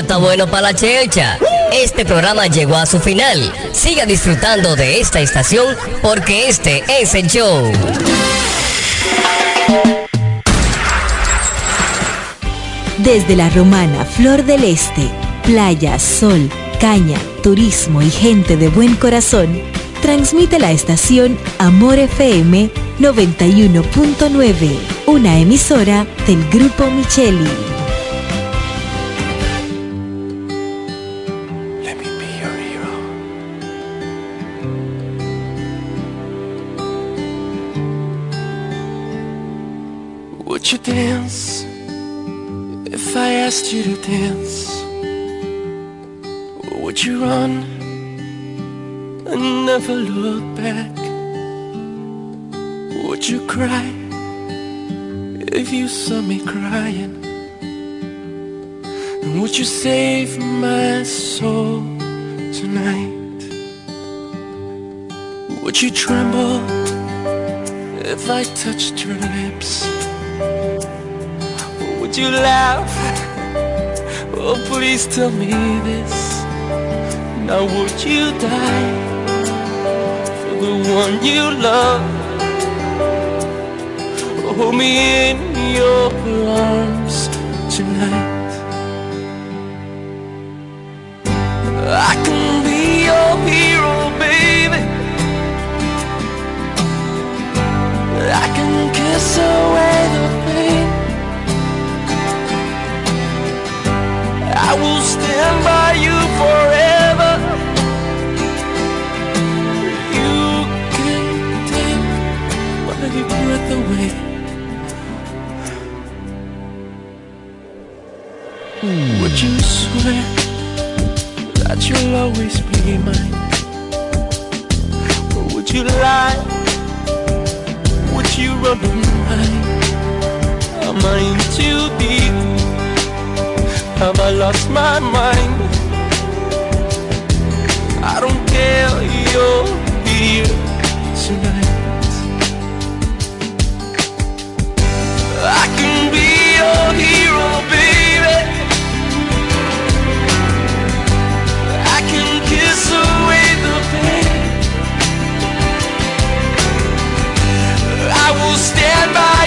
Está bueno para la checha. Este programa llegó a su final. Siga disfrutando de esta estación porque este es el show. Desde la romana Flor del Este, playa, sol, caña, turismo y gente de buen corazón, transmite la estación Amor FM 91.9, una emisora del Grupo Micheli. Dance if I asked you to dance? Would you run and never look back? Would you cry if you saw me crying? And would you save my soul tonight? Would you tremble if I touched your lips? Would you laugh? Oh, please tell me this. Now, would you die for the one you love? Hold me in your arms tonight. I can be your hero, baby. I can kiss away the pain. I will stand by you forever. You can take my breath away. Would you swear that you'll always be mine? Or would you lie? Would you run and hide? Am I in too deep? Have I lost my mind? I don't care, you're here tonight. I can be your hero, baby. I can kiss away the pain. I will stand by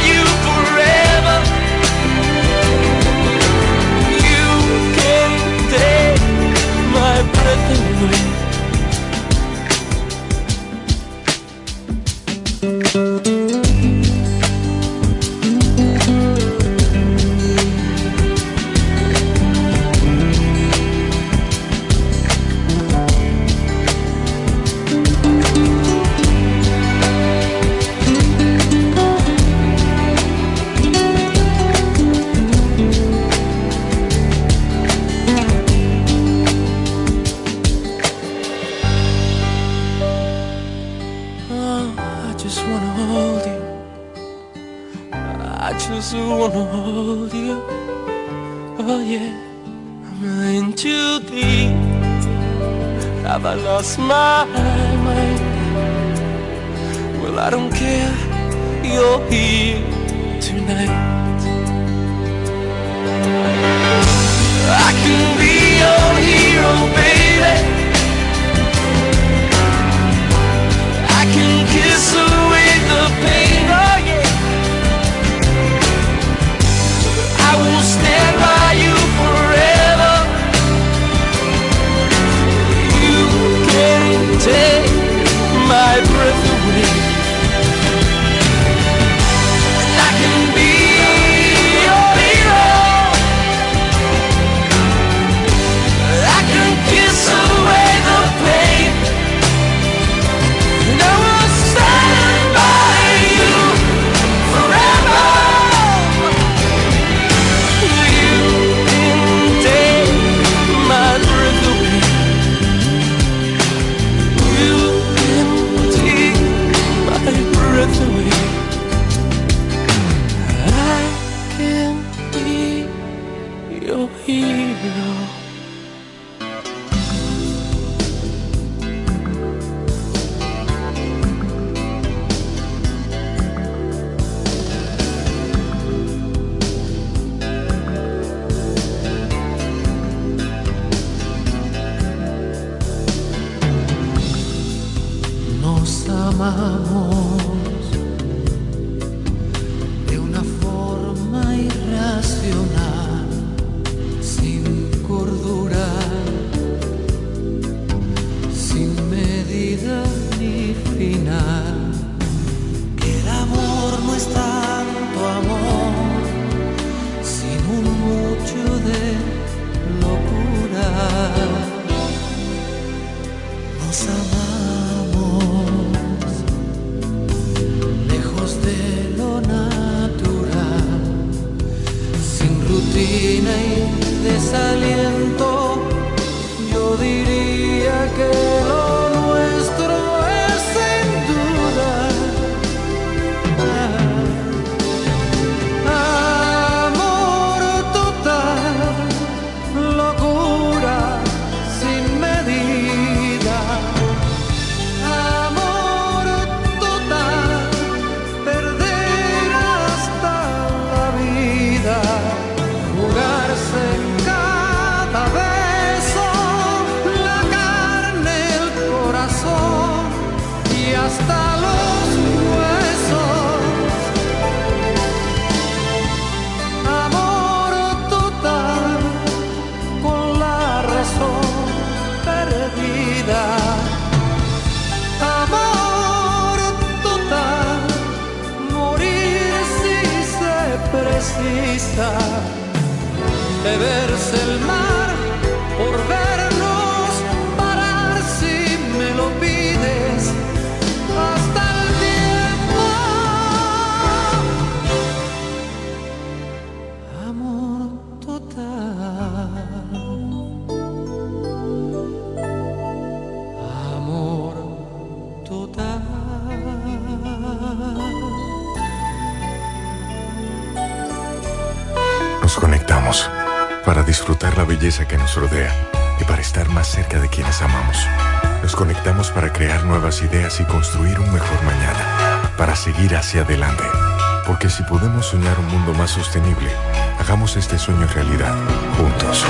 sueño realidad, juntos.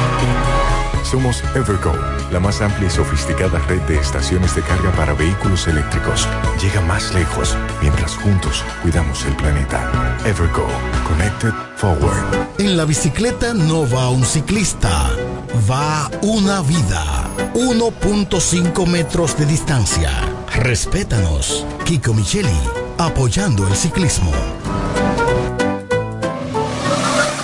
Somos Evergo, la más amplia y sofisticada red de estaciones de carga para vehículos eléctricos. Llega más lejos mientras juntos cuidamos el planeta. Evergo, Connected Forward. En la bicicleta no va un ciclista va una vida. 1.5 metros de distancia. Respétanos. Kiko Micheli, apoyando el ciclismo.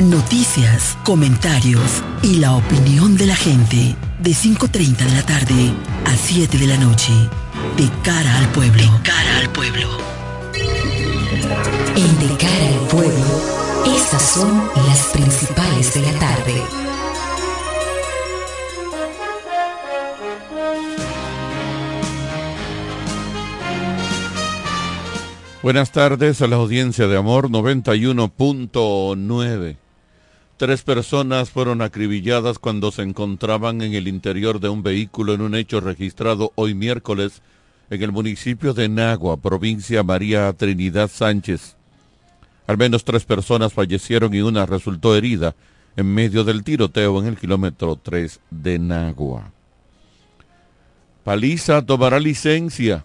Noticias, comentarios y la opinión de la gente de 5.30 de la tarde a 7 de la noche. De cara al pueblo. De cara al pueblo. En De cara al pueblo, estas son las principales de la tarde. Buenas tardes a la audiencia de Amor 91.9. Tres personas fueron acribilladas cuando se encontraban en el interior de un vehículo en un hecho registrado hoy miércoles en el municipio de Nagua, provincia María Trinidad Sánchez. Al menos tres personas fallecieron y una resultó herida en medio del tiroteo en el kilómetro 3 de Nagua. Paliza tomará licencia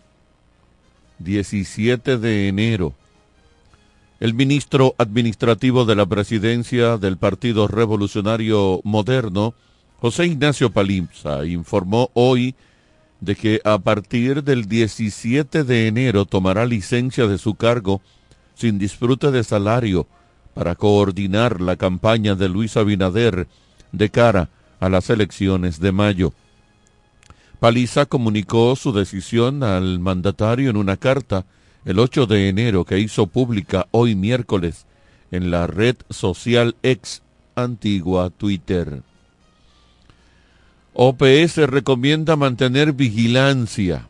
17 de enero. El ministro administrativo de la presidencia del Partido Revolucionario Moderno, José Ignacio Paliza, informó hoy de que a partir del 17 de enero tomará licencia de su cargo sin disfrute de salario para coordinar la campaña de Luis Abinader de cara a las elecciones de mayo. Paliza comunicó su decisión al mandatario en una carta el 8 de enero que hizo pública hoy miércoles en la red social ex antigua Twitter. OPS recomienda mantener vigilancia.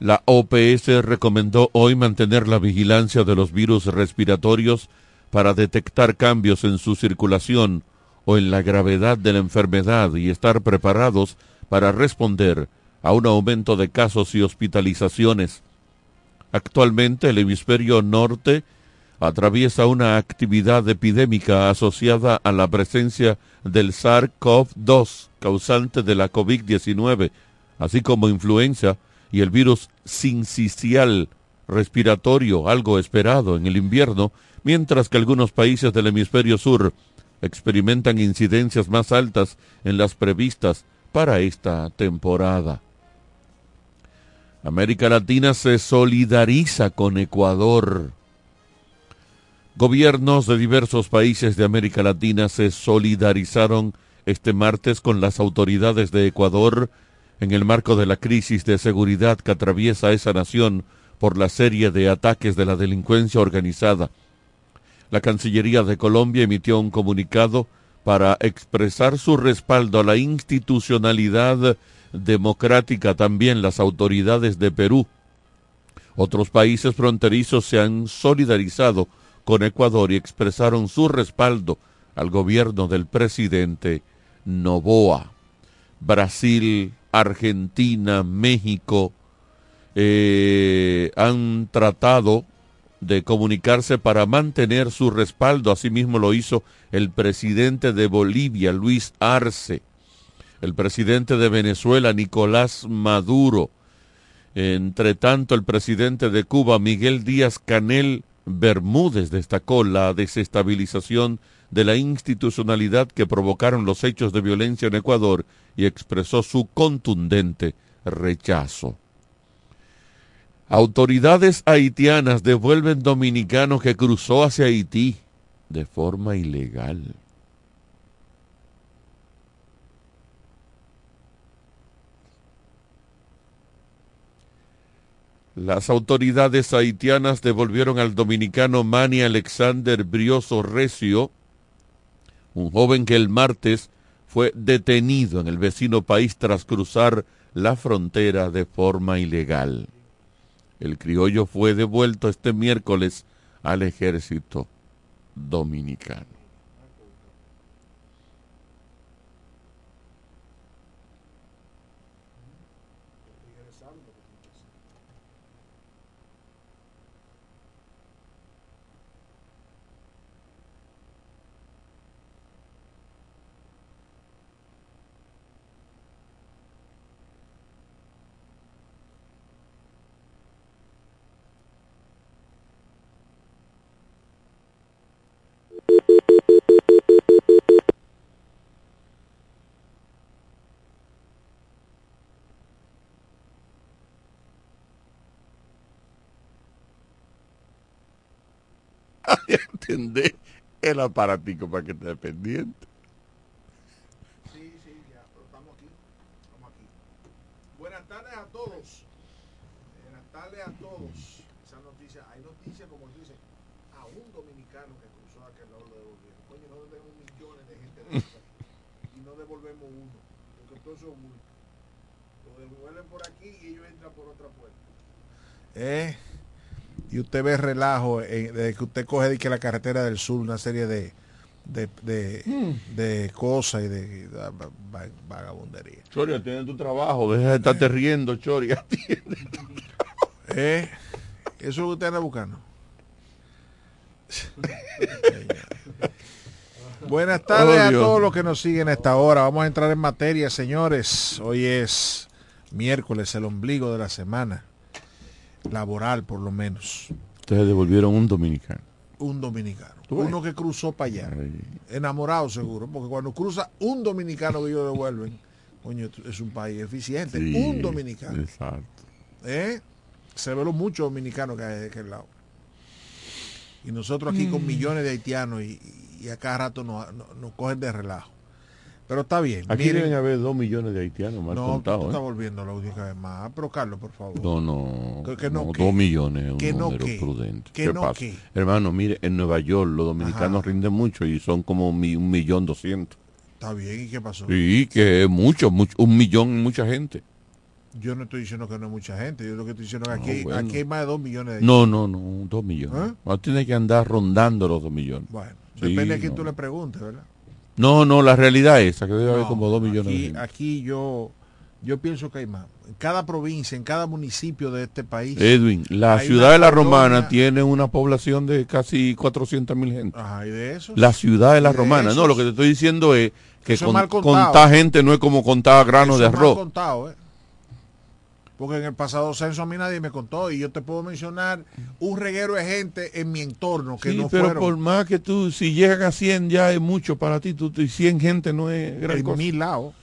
La OPS recomendó hoy mantener la vigilancia de los virus respiratorios para detectar cambios en su circulación o en la gravedad de la enfermedad y estar preparados para responder a un aumento de casos y hospitalizaciones. Actualmente el hemisferio norte atraviesa una actividad epidémica asociada a la presencia del SARS-CoV-2, causante de la COVID-19, así como influenza y el virus sincicial respiratorio, algo esperado en el invierno, mientras que algunos países del hemisferio sur experimentan incidencias más altas en las previstas para esta temporada. América Latina se solidariza con Ecuador. Gobiernos de diversos países de América Latina se solidarizaron este martes con las autoridades de Ecuador en el marco de la crisis de seguridad que atraviesa esa nación por la serie de ataques de la delincuencia organizada. La Cancillería de Colombia emitió un comunicado para expresar su respaldo a la institucionalidad democrática, también las autoridades de Perú. Otros países fronterizos se han solidarizado con Ecuador y expresaron su respaldo al gobierno del presidente Novoa. Brasil, Argentina, México eh, han tratado de comunicarse para mantener su respaldo. Asimismo lo hizo el presidente de Bolivia, Luis Arce, el presidente de Venezuela, Nicolás Maduro. Entre tanto, el presidente de Cuba, Miguel Díaz Canel Bermúdez, destacó la desestabilización de la institucionalidad que provocaron los hechos de violencia en Ecuador y expresó su contundente rechazo. Autoridades haitianas devuelven dominicano que cruzó hacia Haití de forma ilegal. Las autoridades haitianas devolvieron al dominicano Manny Alexander Brioso Recio, un joven que el martes fue detenido en el vecino país tras cruzar la frontera de forma ilegal. El criollo fue devuelto este miércoles al ejército dominicano. El aparatico para que esté pendiente. Sí, sí, ya, estamos aquí. Estamos aquí. Buenas tardes a todos. Buenas tardes a todos. Esa noticia, hay noticias como dice, a un dominicano que cruzó aquel lado de gobierno. Coño, no devolvemos millones de gente de y no devolvemos uno. Porque todos son muy. Lo devuelven por aquí y ellos entran por otra puerta. Eh y usted ve relajo desde que usted coge de que la carretera del sur, una serie de, de, de, Mm. de cosas y de, de va- vagabundería. Choria, tienes tu trabajo, deja de estarte riendo, Choria. ¿Eh? Eso es lo que usted anda buscando. Buenas tardes Oh, a todos los que nos siguen a esta hora. Vamos a entrar en materia, señores. Hoy es miércoles, el ombligo de la semana. Laboral, por lo menos. Ustedes devolvieron un dominicano. Un dominicano. Uno que cruzó para allá. Enamorado seguro. Porque cuando cruza un dominicano que ellos devuelven, coño, es un país eficiente. Sí, un dominicano. Exacto. ¿Eh? Se ve lo mucho dominicano que hay de aquel lado. Y nosotros aquí con Mm. millones de haitianos y, y a cada rato nos, nos- nos cogen de relajo. Pero está bien. Aquí miren. deben haber dos millones de haitianos mal no, contados. estás ¿eh? volviendo la única vez más. Pero Carlos, por favor. No, no, Que- que no, no, ¿qué? dos millones es un Que no, número ¿qué? prudente. Que ¿Qué no, pasa? Hermano, mire, en Nueva York los dominicanos rinden mucho y son como mi- un millón doscientos. Está bien. ¿Y qué pasó? Sí, que es mucho, mucho, un millón mucha gente. Yo no estoy diciendo que no hay mucha gente. Yo lo que estoy diciendo es que aquí, bueno. aquí hay más de dos millones de No, no, no, dos millones. ¿Eh? No tiene que andar rondando los dos millones. Bueno, Sí, depende a quién no. tú le preguntes, ¿verdad? No, no, la realidad es esa, que debe haber No, como dos millones de Aquí, gente. aquí yo, yo pienso que hay más. En cada provincia, en cada municipio de este país. Edwin, la ciudad de la colonia- Romana tiene una población de casi 400 mil gente. Ajá, y de esos. La ciudad de la de Romana. No, lo que te estoy diciendo es que Eso con- contar gente no es como contar granos Eso de arroz. contado, ¿eh? Porque en el pasado censo a mí nadie me contó y yo te puedo mencionar un reguero de gente en mi entorno que Sí, no pero fueron por más que tú, si llegan a 100 ya es mucho para ti, tú, tú- y 100 gente no es gran en cosa. mi lado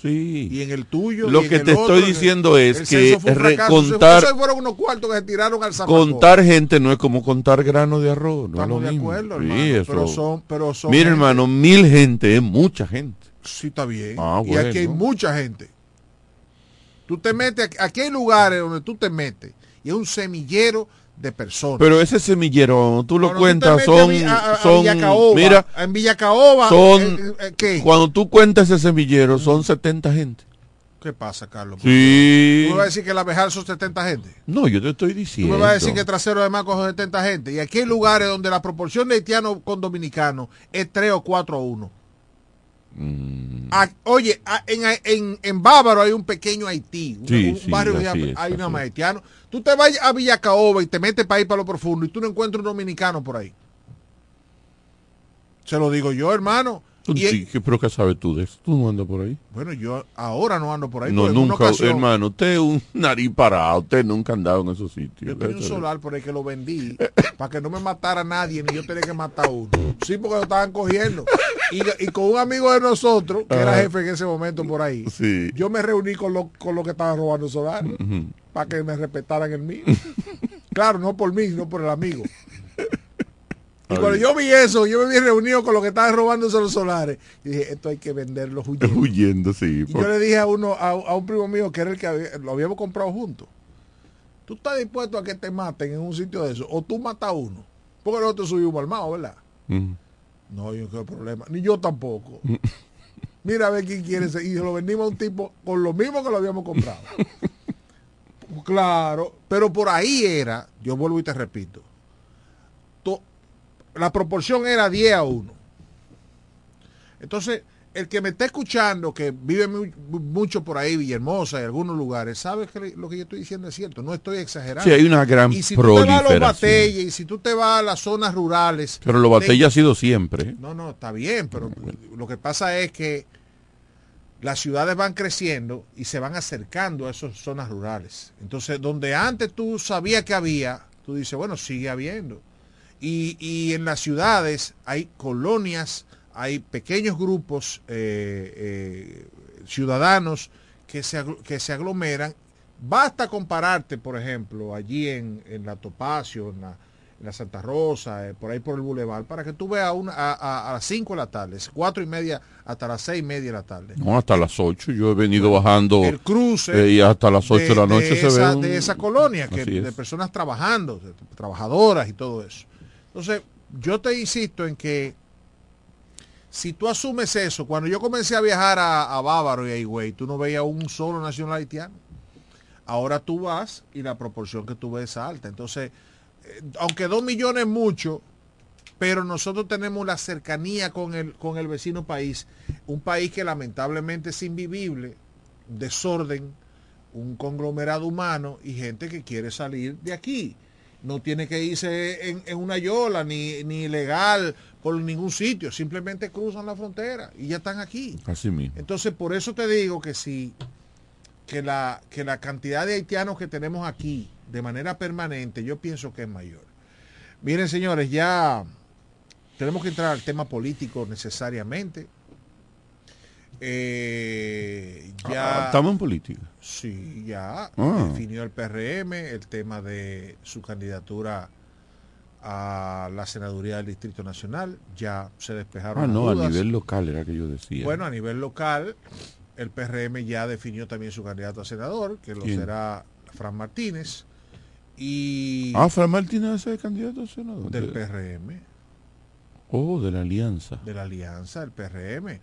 Sí. y en el tuyo. Lo y en que el te otro, estoy en el- diciendo es el que censo fue un fracaso. Esos fueron unos cuartos que se tiraron al. Contar gente no es como contar grano de arroz. No Estamos es lo de mismo. acuerdo, Sí, hermano, eso- pero son- pero son Mira, gente- hermano, mil gente es mucha gente. Sí, está bien. Ah, y aquí hay bueno. mucha gente. Tú te metes, aquí hay lugares donde tú te metes y es un semillero de personas. Pero ese semillero, tú lo Cuando tú cuentas, son, a- a- a son Villacaoba, mira, en Villacaoba, son, eh, eh, ¿qué? cuando tú cuentas ese semillero, son 70 gente. ¿Qué pasa, Carlos? Sí. ¿Tú me vas a decir que la Bejar son 70 gente? No, yo te estoy ¿Tú diciendo. me vas a decir que Trasero de Maco son 70 gente? Y aquí hay lugares donde la proporción de haitianos con dominicanos es 3 o 4 a 1. Mm. Ah, oye, ah, en, en, en Bávaro hay un pequeño Haití, un, Sí, un sí, barrio hay es, es. haitiano. Tú te vas a Villacaoba y te metes para ir para lo profundo y tú no encuentras un dominicano por ahí. Se lo digo yo, hermano. Sí, ¿qué- ¿Pero qué sabes tú de eso? ¿Tú no andas por ahí? bueno, yo ahora no ando por ahí. No, nunca, ocasión, hermano, usted es un nariz parado, usted nunca ha andado en esos sitios. Yo tenía un solar por ahí que lo vendí para que no me matara nadie ni yo tenía que matar a uno. Sí, porque lo estaban cogiendo. Y, y con un amigo de nosotros, que era jefe en ese momento por ahí, Sí. yo me reuní con los con lo que estaban robando solar Ujú. para que me respetaran el mío. claro, no por mí, sino por el amigo. Y Ay. cuando yo vi eso, yo me vi reunido con los que estaban robando los solares. Y dije, esto hay que venderlo huyendo. Huyendo, sí. Y por- yo le dije a uno, a, a un primo mío que era el que había- lo habíamos comprado juntos. ¿Tú estás dispuesto a que te maten en un sitio de eso? O tú matas a uno. Porque nosotros subimos armados, ¿verdad? Ujú. No, yo qué problema. Ni yo tampoco. Mira a ver quién quiere ser. Y se lo vendimos a un tipo con lo mismo que lo habíamos comprado. claro. Pero por ahí era, yo vuelvo y te repito. La proporción era 10 a 1. Entonces, el que me está escuchando, que vive mu- mucho por ahí, Villahermosa y algunos lugares, sabe que lo que yo estoy diciendo es cierto. No estoy exagerando. Sí, hay una gran y si tú te vas a los batalles y si tú te vas a las zonas rurales. Pero lo de- batalla ha sido siempre. no, no, está bien, pero lo que pasa es que las ciudades van creciendo y se van acercando a esas zonas rurales. Entonces, donde antes tú sabías que había, tú dices, bueno, sigue habiendo. Y, y en las ciudades hay colonias, hay pequeños grupos eh, eh, ciudadanos que se, que se aglomeran. Basta compararte, por ejemplo, allí en, en la Topacio, en la, en la Santa Rosa, eh, por ahí por el Boulevard, para que tú veas una, a, a- a las 5 de la tarde, 4 y media hasta las 6 y media de la tarde. No, hasta las 8. Yo he venido bajando. El cruce eh, y hasta las 8 de, la noche se esa, ve. un- de esa colonia, que, Así es. de personas trabajando, de- trabajadoras y todo eso. Entonces, yo te insisto en que si tú asumes eso, cuando yo comencé a viajar a, a Bávaro y a Higüey, tú no veías un solo nacional haitiano. Ahora tú vas y la proporción que tú ves es alta. Entonces, eh, aunque dos millones es mucho, pero nosotros tenemos la cercanía con el, con el vecino país, un país que lamentablemente es invivible, desorden, un conglomerado humano y gente que quiere salir de aquí. No tiene que irse en, en una yola ni, ni ilegal por ningún sitio, simplemente cruzan la frontera y ya están aquí. Así mismo. Entonces, por eso te digo que si que la, que la cantidad de haitianos que tenemos aquí de manera permanente, yo pienso que es mayor. Miren, señores, ya tenemos que entrar al tema político necesariamente. Eh, ya Ah, Estamos en política. Sí, ya Ah. definió el PRM el tema de su candidatura a la senaduría del Distrito Nacional. Ya se despejaron Ah, no, a dudas. nivel local era que yo decía. Bueno, a nivel local, el PRM ya definió también su candidato a senador, que lo ¿Quién? será Fran Martínez. Y Ah, Fran Martínez es candidato a senador. del De- PRM, Oh, de la alianza. de la alianza, del PRM.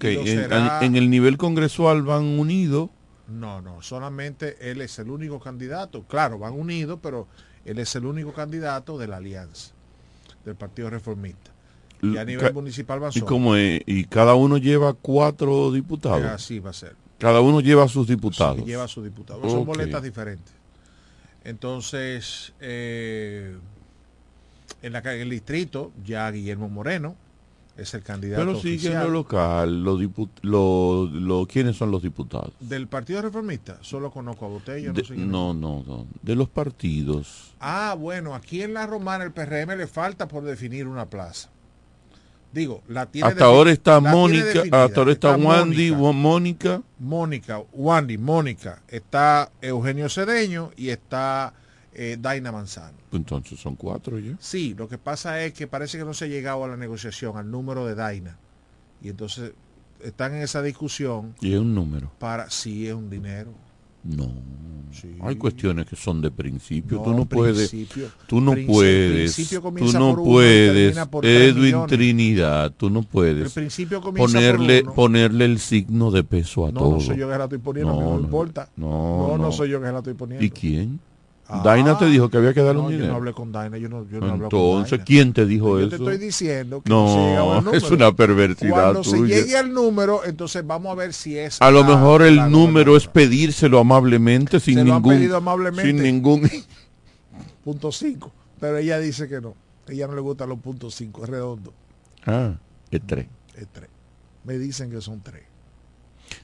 En, será- en el nivel congresual van unidos. No, no, solamente él es el único candidato. Claro, van unidos, pero él es el único candidato de la alianza, del Partido Reformista. Y a nivel Ca- municipal van ¿Y cómo es? Y cada uno lleva cuatro diputados. Así va a ser. Cada uno lleva a sus diputados. Sí, lleva a sus diputados. Son boletas diferentes. Entonces, eh, en, la, en el distrito, ya Guillermo Moreno es el candidato Pero sigue en lo local. Los lo, lo- ¿Quiénes son los diputados? del Partido Reformista. Solo conozco a Botella. De- no, no, no, no. De los partidos. Ah, bueno, aquí en la Romana el PRM le falta por definir una plaza. Digo, la tiene Hasta ahora está Mónica, hasta ahora está, Wandy, Mónica, Wa- Mónica. Mónica, Wandy, Mónica, está Eugenio Cedeño y está eh, Daina Manzano. Entonces son cuatro ya. Sí, lo que pasa es que parece que no se ha llegado a la negociación, al número de Daina. Y entonces están en esa discusión Y es un número. para si es un dinero. No. Hay cuestiones que son de principio. No, tú no puedes. principio. Tú no puedes. principio Tú no puedes. Edwin. Trinidad. Tú no El puedes principio comienza ponerle, por uno. ponerle el signo de peso a No, todo. no soy yo que la estoy poniendo, no me importa. No, No, no, no. soy yo que la estoy poniendo. ¿Y quién? Ah, Daina te dijo que había que darle no, un yo dinero. no hablé con Daina, yo no, yo no con Entonces, Daina. ¿quién te dijo Yo eso? te estoy diciendo que no, se No, número. es una perversidad Cuando se tuya. llegue al número, entonces vamos a ver si es A lo la- mejor el número es pedírselo amablemente sin Se lo han ningún pedido amablemente. sin ningún punto 5, pero ella dice que no. Ella no le gustan los puntos 5, es redondo, Ah, es tres. es 3. Me dicen que son 3.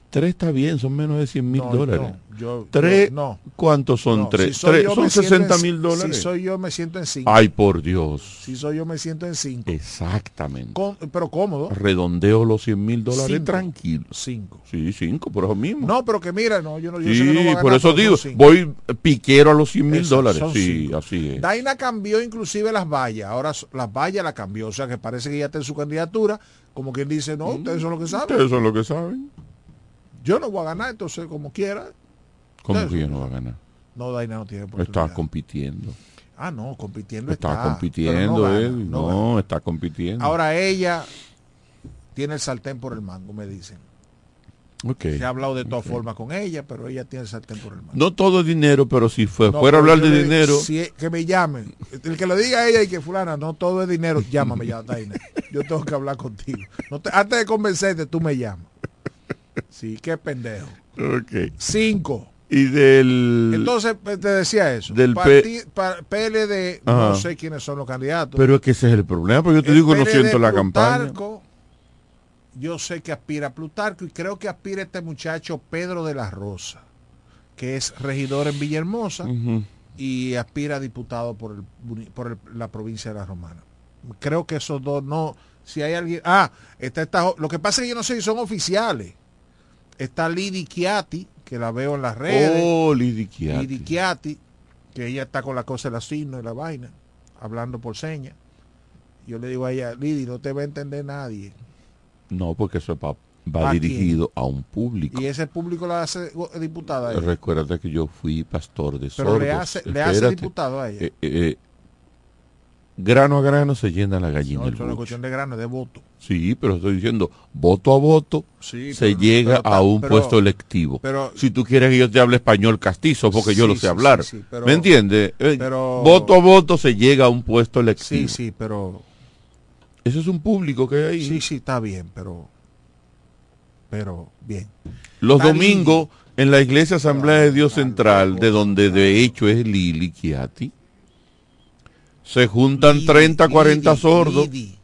Tres está bien, son menos de 100 mil No, dólares. no, yo- tres, yo- no. ¿cuántos son tres? si Tres, yo, son me siento 60 en- mil dólares. Si soy yo, me siento en 5. Ay, por Dios. Si soy yo, me siento en 5. Exactamente. pero cómodo. Redondeo los 100 mil dólares Cinco. tranquilo. 5. Sí, cinco, por eso mismo. No, pero que mira, no, yo no yo sé sí, que no voy a por eso digo, cinco. voy piquero a los 100 mil dólares. Sí, cinco. así es. Daina cambió inclusive las vallas. Ahora las vallas las cambió. O sea que parece que ya está en su candidatura. Como quien dice, no, ustedes son lo que saben. Ustedes son lo que saben. Yo no voy a ganar, entonces como quiera. ¿Cómo Ustedes que son- no va a ganar? No, Daina no tiene oportunidad. Está compitiendo. Ah, no, compitiendo Está, está. compitiendo, no gana, no está compitiendo. Ahora ella tiene el sartén por el mango, me dicen. Ok. Se ha hablado de todas formas con ella, pero ella tiene el sartén por el mango. No todo es dinero, pero si fue, No, fuera a hablar yo de le- dinero, si es- que me llamen. El que lo diga a ella y que fulana, no todo es dinero, llámame ya, Daina. Yo tengo que hablar contigo. No te- antes de convencerte, tú me llamas. Sí, qué pendejo. ok. Cinco. Y del... Entonces, pues, te decía eso. Del Parti- pa- PLD, no Ajá. sé quiénes son los candidatos. pero es que ese es el problema, porque yo te El digo, no PLD siento la campaña. Plutarco, yo sé que aspira a Plutarco y creo que aspira este muchacho Pedro de la Rosa, que es regidor en Villahermosa y aspira a diputado por, el, por el- la provincia de La Romana. Creo que esos dos no, si hay alguien, ah, está esta, jo- lo que pasa es que yo no sé si son oficiales. Está Lidi Chiati, que la veo en las redes. Oh, Lidi Chiati. Lidi Chiati, que ella está con la cosa de la signo y la vaina, hablando por señas. Yo le digo a ella, Lidi, no te va a entender nadie. No, porque eso va, va ¿A dirigido a un público. Y ese público la hace diputada. Recuerda que yo fui pastor de Pero le sordos. hace, le hace Espérate. diputado a ella. Eh, eh, grano a grano se llena la gallina no, eso es cuestión de grano, es de voto. Sí, pero estoy diciendo, voto a voto Sí, se pero- llega pero a un pero- puesto electivo. pero- si tú quieres que yo te hable español castizo, porque yo Sí, lo sé sí, hablar. sí, sí, pero- ¿Me entiendes? Eh, pero- voto a voto se llega a un puesto Sí, electivo. sí, pero Ese es un público que hay ahí. Sí, sí, está bien, pero. Pero, bien. Los Está domingos en la Iglesia Asamblea de Dios Central, de donde de hecho es Lili Chiati, se juntan Lidi, 30, 40 Lidi, sordos. Lidi.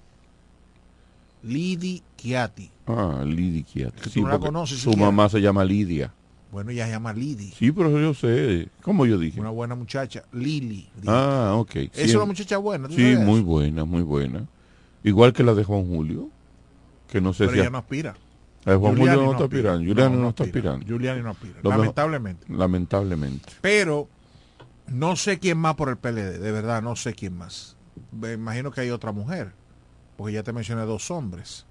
Lidi Chiati. Ah, Lidi Chiati. Sí, la conoces su mamá se llama Lidia. Bueno, ella se llama Lidi. Sí, pero yo sé. ¿Cómo yo dije? Una buena muchacha. Lili. Ah, ok. Es Sí, una muchacha buena. ¿tú Sí, muy buena, muy buena. Igual que la de Juan Julio, que no sé Pero si... ella no aspira. De Juan Julio no, está aspira. aspirando. Juliano no, no está aspira. aspirando. Giuliani no aspira. Mejor- Lamentablemente. Lamentablemente. Pero no sé quién más por el PLD, de verdad, no sé quién más. Me imagino que hay otra mujer, porque ya te mencioné dos hombres.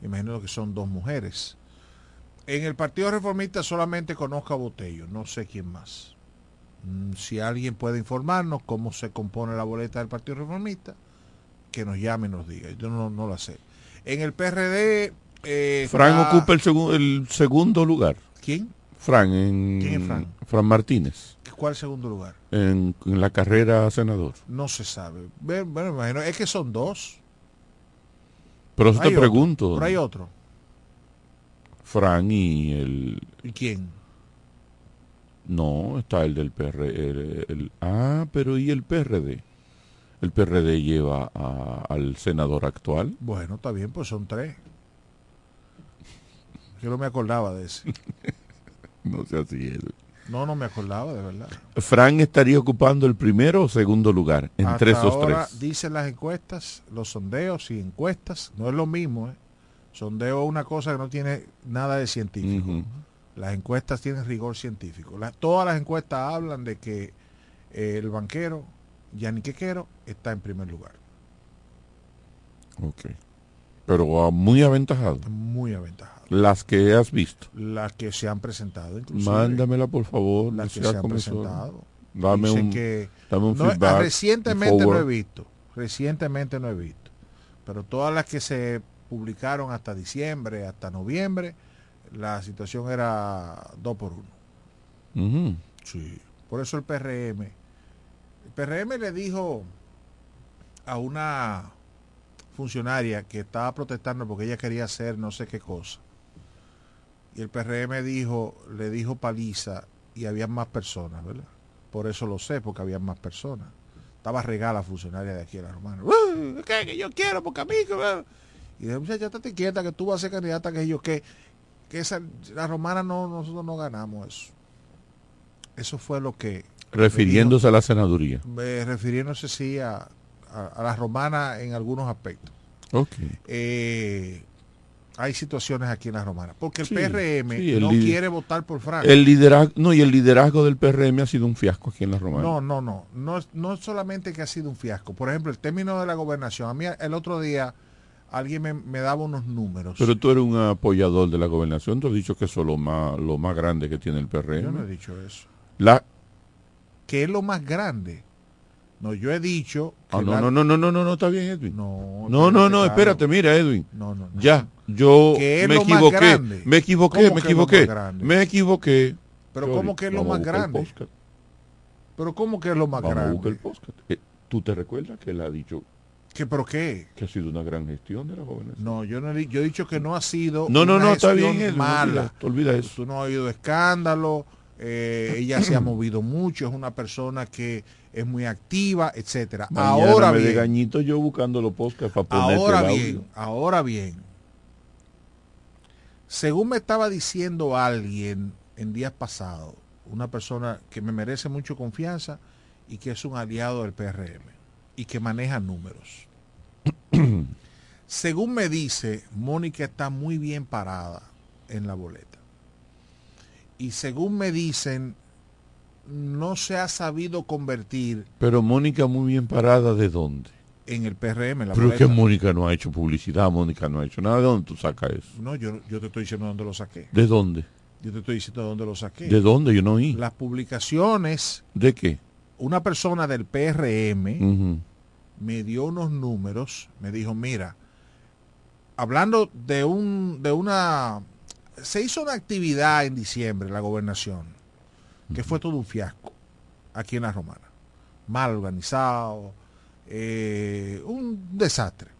Me imagino que son dos mujeres. En el Partido Reformista solamente conozco a Botello, no sé quién más. Mm, Si alguien puede informarnos cómo se compone la boleta del Partido Reformista, que nos llame y nos diga. Yo no, no la sé. En el PRD... eh, Fran ocupa el, segu- el segundo lugar. ¿Quién? Fran, en, ¿Quién es Fran? Fran Martínez, ¿Cuál segundo lugar? en, en la carrera a senador. No se sabe. Bueno, imagino, es que son dos. Pero eso te otro, pregunto. Pero hay otro. Fran y el... ¿Y quién? No, está el del PRD. el- el- ah, pero ¿y el PRD? El PRD lleva a- al senador actual. Bueno, está bien, pues son tres. Yo no me acordaba de ese. No sé así es. No, no me acordaba, de verdad. Fran estaría ocupando el primero o segundo lugar Hasta entre esos ahora tres. dicen las encuestas, los sondeos y encuestas, no es lo mismo. ¿eh? Sondeo es una cosa que no tiene nada de científico. Las encuestas tienen rigor científico. La- todas las encuestas hablan de que eh, el banquero, Yanni Quequero, está en primer lugar. Ok. Pero ah, muy aventajado. Muy aventajado. Las que has visto. Las que se han presentado, inclusive. Mándamela, por favor. Las que se han presentado. Dame Dicen un, que dame un no, ah, feedback. recientemente no he visto. Recientemente no he visto. Pero todas las que se publicaron hasta diciembre, hasta noviembre, la situación era dos por uno. Sí. Por eso el PRM. El PRM le dijo a una funcionaria que estaba protestando porque ella quería hacer no sé qué cosa. Y el PRM dijo, le dijo paliza y había más personas, ¿verdad? Por eso lo sé, porque había más personas. Estaba regala la funcionaria de aquí la romana. "Uy, ¿Qué? Que yo quiero, porque a mí. que va". Y dije, muchacha, estate quieta, que tú vas a ser candidata, que yo, que, que esa, la romana no, nosotros no ganamos eso. Eso fue lo que Refiriéndose a la senaduría. eh, refiriéndose sí a, a, a la romana en algunos aspectos. Ok. Eh, hay situaciones aquí en la romana. Porque el Sí, PRM sí, el no quiere votar por Frank. El liderazgo, no, y el liderazgo del PRM ha sido un fiasco aquí en la Romana. No, no, no. No es, no solamente que ha sido un fiasco. Por ejemplo, el término de la gobernación. A mí el otro día alguien me, me daba unos números. Pero tú eres un apoyador de la gobernación, tú has dicho que eso es lo más, lo más grande que tiene el PRM. Yo no he dicho eso. La, Que es lo más grande. No, yo he dicho... que ah, no, no, no, no, no, no, no, está bien, Edwin. No, No, no, no, espérate, mira, Edwin. No, no, no. Ya, yo me equivoqué, me equivoqué, ¿Cómo me equivoqué, me equivoqué. Pero ¿cómo que es lo más grande? Pero ¿cómo que es lo más grande? ¿Tú te recuerdas que él ha dicho ¿Qué, ¿Pero qué? que ha sido una gran gestión de la gobernación? No, yo no yo he dicho que no ha sido No, no, una no, está bien, Edwin, mala. olvida- olvida eso. Tú no has oído escándalo, eh, ella se ha movido mucho, es una persona que es muy activa, etcétera. Mañana Ahora me de bien, gañito yo buscando los podcasts para ahora el audio. bien, ahora bien. Según me estaba diciendo alguien en días pasados, una persona que me merece mucho confianza y que es un aliado del PRM y que maneja números. Según me dice, Mónica está muy bien parada en la boleta. Y según me dicen, no se ha sabido convertir Pero Mónica muy bien parada, ¿de dónde? en el PRM. La Pero es que. Mónica no ha hecho publicidad, Mónica no ha hecho nada. ¿De dónde tú sacas eso? No, yo, yo te estoy diciendo dónde lo saqué. ¿De dónde? Yo te estoy diciendo dónde lo saqué. ¿De dónde? Yo no oí. Las publicaciones, ¿De qué? una persona del PRM me dio unos números, me dijo, mira, hablando de un, de una, se hizo una actividad en diciembre en la gobernación, que fue todo un fiasco aquí en la Romana, mal organizado, eh, un desastre.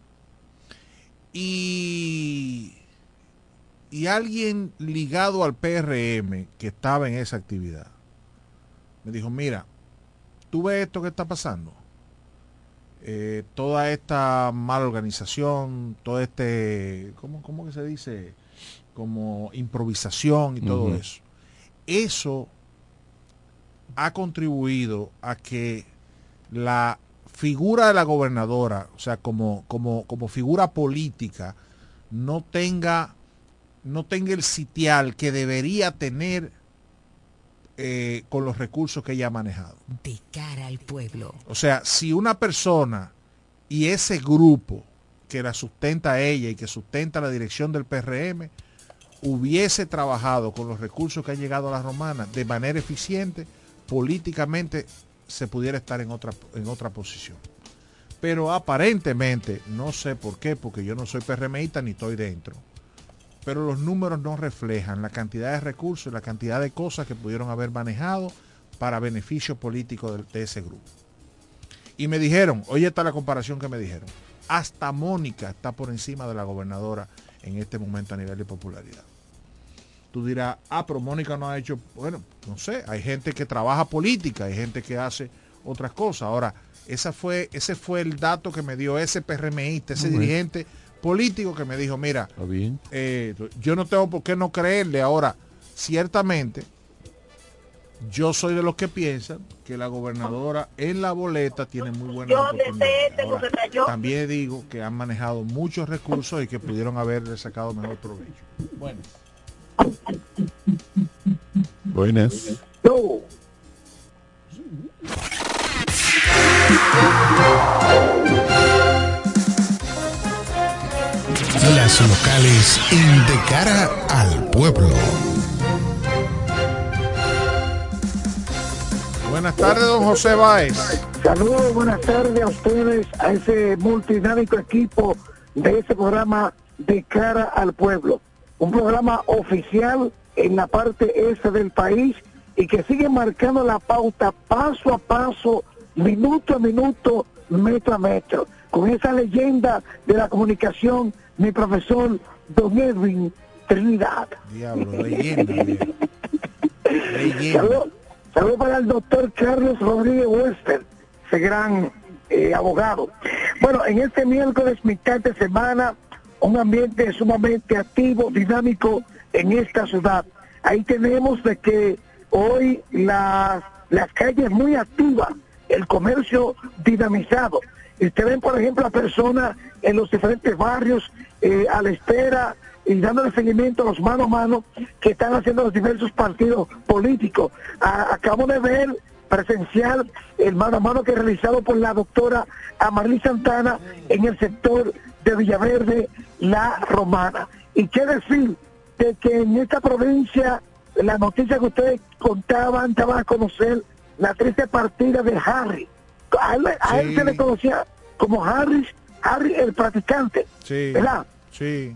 Y, y alguien ligado al PRM que estaba en esa actividad me dijo, mira, tú ves esto que está pasando. Eh, toda esta mala organización, todo este, ¿cómo, cómo que se dice? Como improvisación y todo eso. Eso ha contribuido a que la figura de la gobernadora, o sea, como, como, como figura política, no tenga, no tenga el sitial que debería tener eh, con los recursos que ella ha manejado. De cara al pueblo. O sea, si una persona y ese grupo que la sustenta a ella y que sustenta la dirección del PRM hubiese trabajado con los recursos que han llegado a la romana de manera eficiente, políticamente se pudiera estar en otra, en otra posición. Pero aparentemente, no sé por qué, porque yo no soy PRMista ni estoy dentro, pero los números no reflejan la cantidad de recursos y la cantidad de cosas que pudieron haber manejado para beneficio político de, ese grupo. Y me dijeron, oye, está la comparación que me dijeron, hasta Mónica está por encima de la gobernadora en este momento a nivel de popularidad. Tú dirás, ah, pero Mónica no ha hecho, bueno, no sé, hay gente que trabaja política, hay gente que hace otras cosas. Ahora, esa fue, ese fue el dato que me dio ese PRMista, ese dirigente político que me dijo, mira, bien. eh, yo no tengo por qué no creerle. Ahora, ciertamente, yo soy de los que piensan que la gobernadora en la boleta tiene muy buena este. También digo que han manejado muchos recursos y que pudieron haberle sacado mejor provecho. Bueno, Buenas. Las locales en De Cara al Pueblo. buenas tardes, don José Báez. Saludos, buenas tardes a ustedes, a ese multidinámico equipo de ese programa de cara al pueblo. Un programa oficial en la parte este del país y que sigue marcando la pauta paso a paso, minuto a minuto, metro a metro. Con esa leyenda de la comunicación, mi profesor Don Edwin Trinidad. Diablo, leyenda. Leyenda. Saludos saludo para el doctor Carlos Rodríguez Wester, ese gran eh, abogado. Bueno, en este miércoles, mitad de semana, un ambiente sumamente activo, dinámico en esta ciudad. Ahí tenemos de que hoy las, las calles muy activas, el comercio dinamizado. Y usted ven, por ejemplo, a personas en los diferentes barrios eh, a la espera y dándole seguimiento a los mano a mano que están haciendo los diversos partidos políticos. Acabo de ver presencial el mano a mano que realizado por la doctora Amarly Santana en el sector de Villaverde, La Romana. Y qué decir de que en esta provincia, la noticia que ustedes contaban, daban a conocer la triste partida de Harry. A él, a él Sí. se le conocía como Harry, Harry el practicante, Sí, ¿verdad? sí.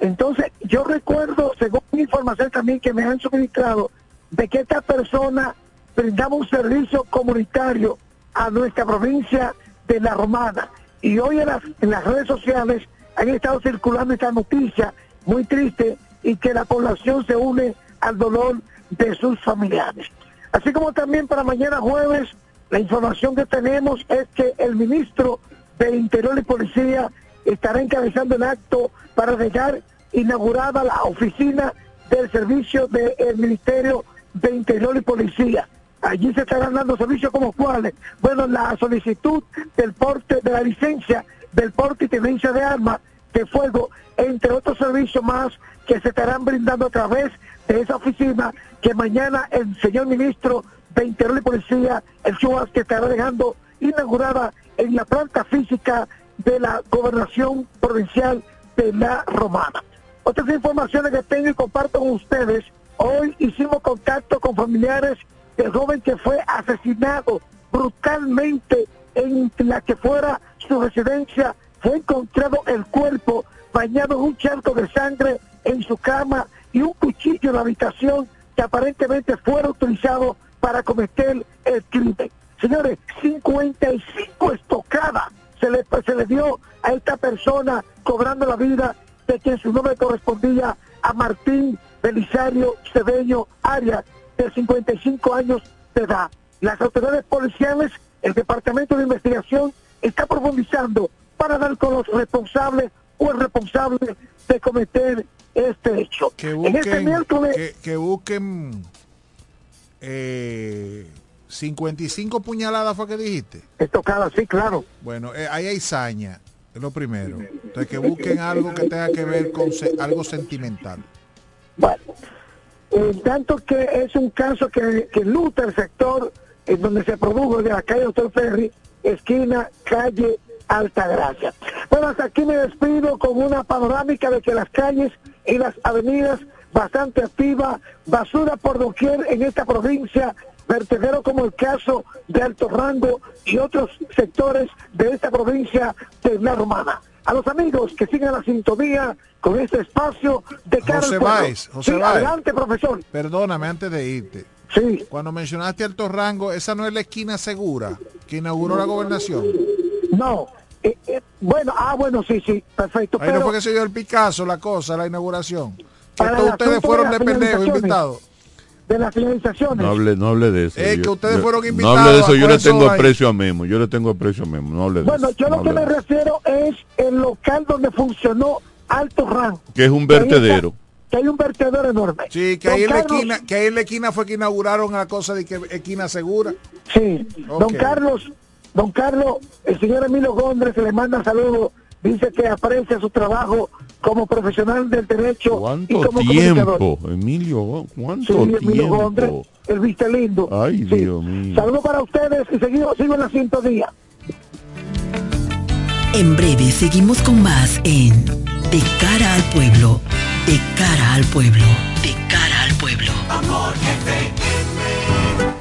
Entonces, yo recuerdo, según información también que me han suministrado, de que esta persona brindaba un servicio comunitario a nuestra provincia de La Romana. Y hoy en las, redes sociales han estado circulando esta noticia muy triste y que la población se une al dolor de sus familiares. Así como también para mañana jueves, la información que tenemos es que el ministro de Interior y Policía estará encabezando el acto para dejar inaugurada la oficina del servicio del Ministerio de Interior y Policía. Allí se estarán dando servicios como cuáles. Bueno, la solicitud del porte de la licencia del porte y tenencia de armas de fuego, entre otros servicios más que se estarán brindando a través de esa oficina que mañana el señor ministro de Interior y Policía, el Chuas, que estará dejando inaugurada en la planta física de la gobernación provincial de La Romana. Otras informaciones que tengo y comparto con ustedes, hoy hicimos contacto con familiares del joven que fue asesinado brutalmente en la que fuera su residencia, fue encontrado el cuerpo bañado en un charco de sangre en su cama y un cuchillo en la habitación que aparentemente fuera utilizado para cometer el crimen. Señores, 55 estocadas se le, se le dio a esta persona cobrando la vida de quien su nombre correspondía a Martín Belisario Cedeño Arias, de 55 años de edad. Las autoridades policiales, el Departamento de Investigación, está profundizando para dar con los responsables o el responsable de cometer este hecho. Que en este busquen, miércoles, que, que busquen eh, 55 puñaladas fue que dijiste. Estocada, sí, claro. Bueno, eh, ahí hay saña, es lo primero. Entonces que busquen algo que tenga que ver con se- algo sentimental. En tanto que es un caso que, que luta el sector en donde se produjo de la calle Doctor Ferry, esquina calle Altagracia. Bueno, hasta aquí me despido con una panorámica de que las calles y las avenidas bastante activas, basura por doquier en esta provincia, vertedero como el caso de Alto Rango y otros sectores de esta provincia de la Romana. A los amigos que sigan la sintonía con este espacio de cara José. Báez, José Sí, Báez. adelante, profesor. Perdóname antes de irte. Sí. Cuando mencionaste Alto Rango, esa no es la esquina segura que inauguró la gobernación. No. eh, eh, bueno, ah, bueno, sí, sí, perfecto. Ahí no pero fue que se dio el Picasso la cosa, la inauguración. Estos el ustedes fueron de de las pendejo finalizaciones. invitados. De las finalizaciones. No hable, no hable de eso. Es que ustedes fueron No invitados hable de eso, yo le tengo aprecio a Memo, yo le tengo aprecio a Memo, no hable de Bueno, eso. yo no lo que me refiero es el local donde funcionó Alto Rango. Que es un vertedero. Que hay un vertedero enorme. Sí, que ahí, en Don la Carlos- esquina, que ahí en la esquina fue que inauguraron la cosa de que esquina segura. Sí, don. Carlos, don Carlos, el señor Emilio Gondres se le manda saludos, dice que aprecia su trabajo como profesional del derecho y ¿Cuánto como comunicador. tiempo, Emilio? Sí, ¿Cuánto Gondres, tiempo? el viste lindo. Ay, Sí. Dios mío. Saludos para ustedes y seguido, sigo en la sintonía. En breve seguimos con más en De cara al pueblo, de cara al pueblo, de cara al pueblo.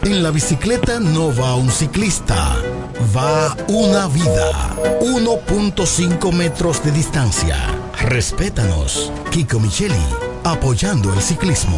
En la bicicleta no va un ciclista, va una vida. 1.5 metros de distancia. Respétanos. Kiko Micheli, apoyando el ciclismo.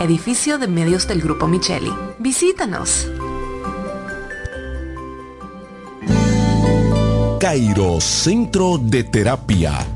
edificio de medios del Grupo Micheli. Visítanos. Cairo Centro de Terapia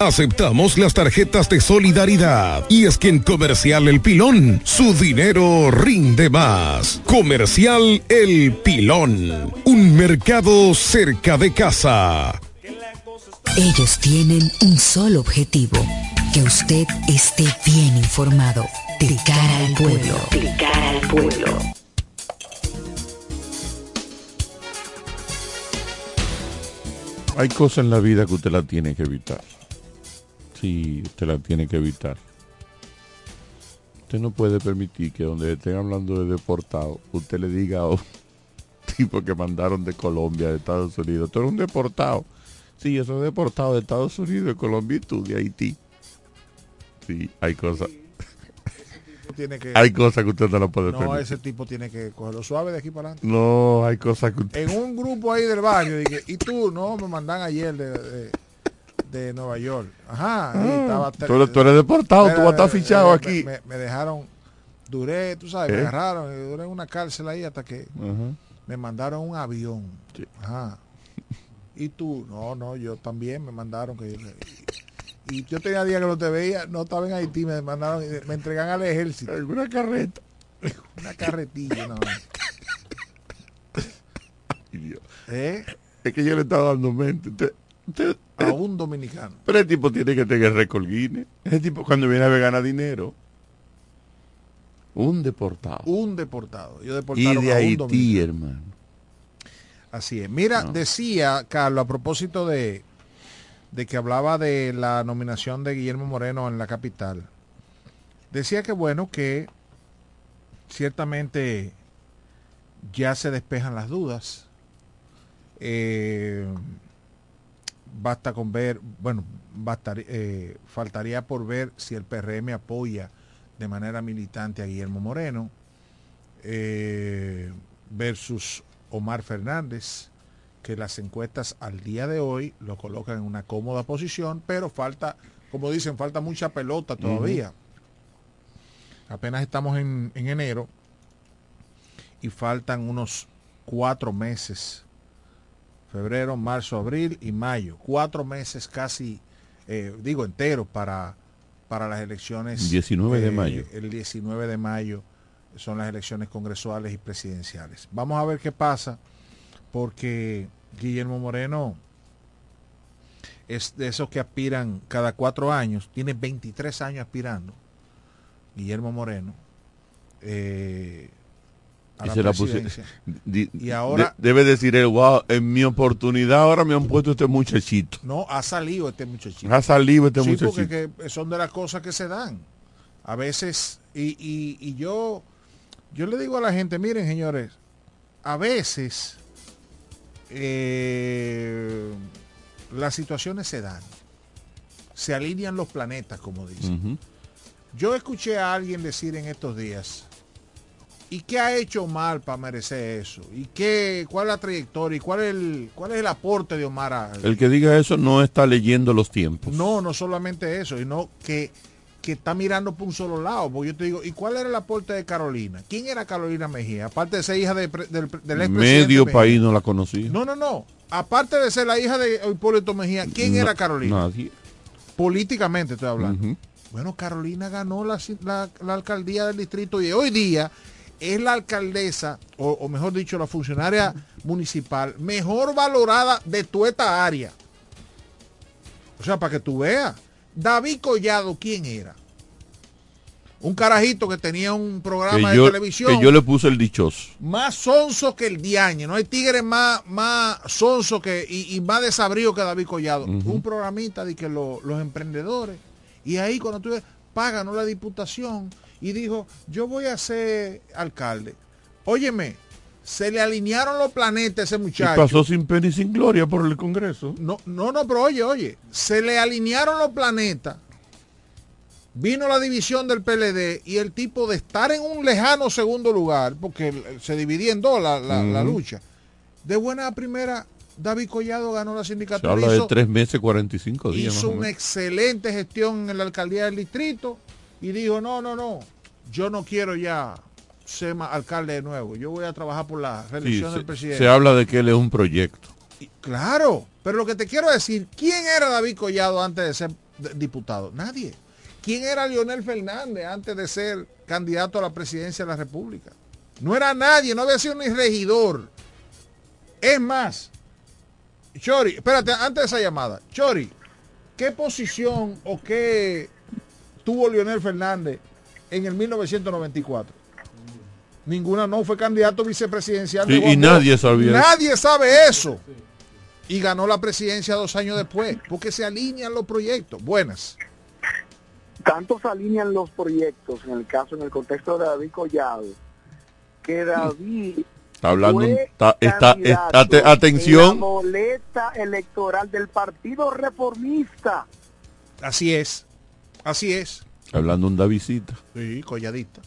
Aceptamos las tarjetas de solidaridad. Y es que en Comercial El Pilón, su dinero rinde más. Comercial El Pilón, un mercado cerca de casa. Ellos tienen un solo objetivo, que usted esté bien informado. De cara al pueblo. De cara al pueblo. Hay cosas en la vida que usted la tiene que evitar. Sí, usted la tiene que evitar. Usted no puede permitir que donde estén hablando de deportado, usted le diga a un tipo que mandaron de Colombia, de Estados Unidos, tú eres un deportado. Sí, yo soy deportado de Estados Unidos, de Colombia y tú de Haití. Sí, hay cosas. Tiene que, Hay cosas que usted no la puede no, permitir. ese tipo tiene que cogerlo suave de aquí para adelante. No, hay cosas que usted... En un grupo ahí del barrio, dije, y tú, no, me mandan ayer de, de, de Nueva York. Ajá, y Ah, estaba tú eres- tú eres deportado, tú vas a estar fichado me- aquí. Me, me dejaron, duré, tú sabes, me ¿Eh? agarraron, duré en una cárcel ahí hasta que me mandaron un avión. Ajá. Y tú, no, no, yo también me mandaron que y yo tenía días que no te veía, no estaba en Haití, me mandaron, me entregan al ejército. Una carreta. Una carretilla, no. Ay, Dios. ¿Eh? Es que yo le estaba dando mente. Usted- A un dominicano. pero el tipo tiene que tener récord Guinness. Ese tipo cuando viene a ver gana dinero. Un deportado. Un deportado. Yo Y de a un Haití, hermano. Así es. Mira, decía Carlos, a propósito de, de que hablaba de la nominación de Guillermo Moreno en la capital, decía que bueno, que ciertamente ya se despejan las dudas. Eh, basta con ver, bueno, bastar- eh, faltaría por ver si el PRM apoya de manera militante a Guillermo Moreno eh, versus Omar Fernández, que las encuestas al día de hoy lo colocan en una cómoda posición, pero falta, como dicen, falta mucha pelota todavía. Apenas estamos en, en enero y faltan unos cuatro meses, febrero, marzo, abril y mayo, cuatro meses casi, eh, digo, enteros para, para las elecciones. 19 de eh, mayo. El 19 de mayo son las elecciones congresuales y presidenciales. Vamos a ver qué pasa, porque Guillermo Moreno es de esos que aspiran cada cuatro años, tiene 23 años aspirando, Guillermo Moreno, eh, a Y la se la pusi- presidencia. di- Y ahora- de- debe decir él, wow, en mi oportunidad ahora me han puesto este muchachito. No, ha salido este muchachito. Ha salido este Sí, muchachito. porque que son de las cosas que se dan. A veces, y, y- y yo, yo le digo a la gente, miren señores, a veces eh, las situaciones se dan. Se alinean los planetas, como dicen. Yo escuché a alguien decir en estos días, ¿y qué ha hecho mal para merecer eso? ¿Y qué, cuál es la trayectoria? ¿Y cuál es el, cuál es el aporte de Omar a, El que diga eso no está leyendo los tiempos. no, no solamente eso, sino que, que está mirando por un solo lado. Porque yo te digo, ¿y cuál era el aporte de Carolina? ¿Quién era Carolina Mejía? Aparte de ser hija de del, del expresidente Medio Mejía. país no la conocía. No, no, no. Aparte de ser la hija de Hipólito Mejía, ¿quién No, era Carolina? Nadie. Políticamente estoy hablando. Bueno, Carolina ganó la, la- la alcaldía del distrito y hoy día es la alcaldesa, o, o mejor dicho, la funcionaria municipal mejor valorada de toda esta área. O sea, para que tú veas. David Collado, ¿quién era? Un carajito que tenía un programa Que yo, de televisión que yo le puse el dichoso. más sonso que el diañe. No hay tigres más, más sonso que, y, y más desabrido que David Collado. Un programita de que lo- los emprendedores. Y ahí cuando tú ves, pagan la diputación y dijo, yo voy a ser alcalde. Óyeme, se le alinearon los planetas a ese Y muchacho. pasó sin pena y sin gloria por el Congreso. No, no, no, pero oye, oye, se le alinearon los planetas. Vino la división del PLD y el tipo de estar en un lejano segundo lugar, porque se dividía en dos la, la- lucha. De buena a primera, David Collado ganó la Se sindicatura. habla de tres meses, 45 días. hizo una excelente gestión en la alcaldía del distrito y dijo, no, no, no, yo no quiero ya ser alcalde de nuevo. Yo voy a trabajar por la Sí, reelección del se, presidente. se habla de que él es un proyecto. Claro, pero lo que te quiero decir, ¿quién era David Collado antes de ser diputado? Nadie. ¿Quién era Leonel Fernández antes de ser candidato a la presidencia de la República? No era nadie, no había sido ni regidor. Es más, Chori, espérate, antes de esa llamada, Chori, ¿qué posición o qué tuvo Leonel Fernández en el 1994? Ninguna, no, fue candidato vicepresidencial. de y nadie sabía eso. Nadie sabe eso. Y ganó la presidencia dos años después, porque se alinean los proyectos. Buenas. Tanto se alinean los proyectos, en el caso, en el contexto de David Collado, que David Está hablando, está, está- candidato ate- en la atención. boleta electoral del Partido Reformista. Así es. Así es. Hablando un Davidita, Sí, colladita.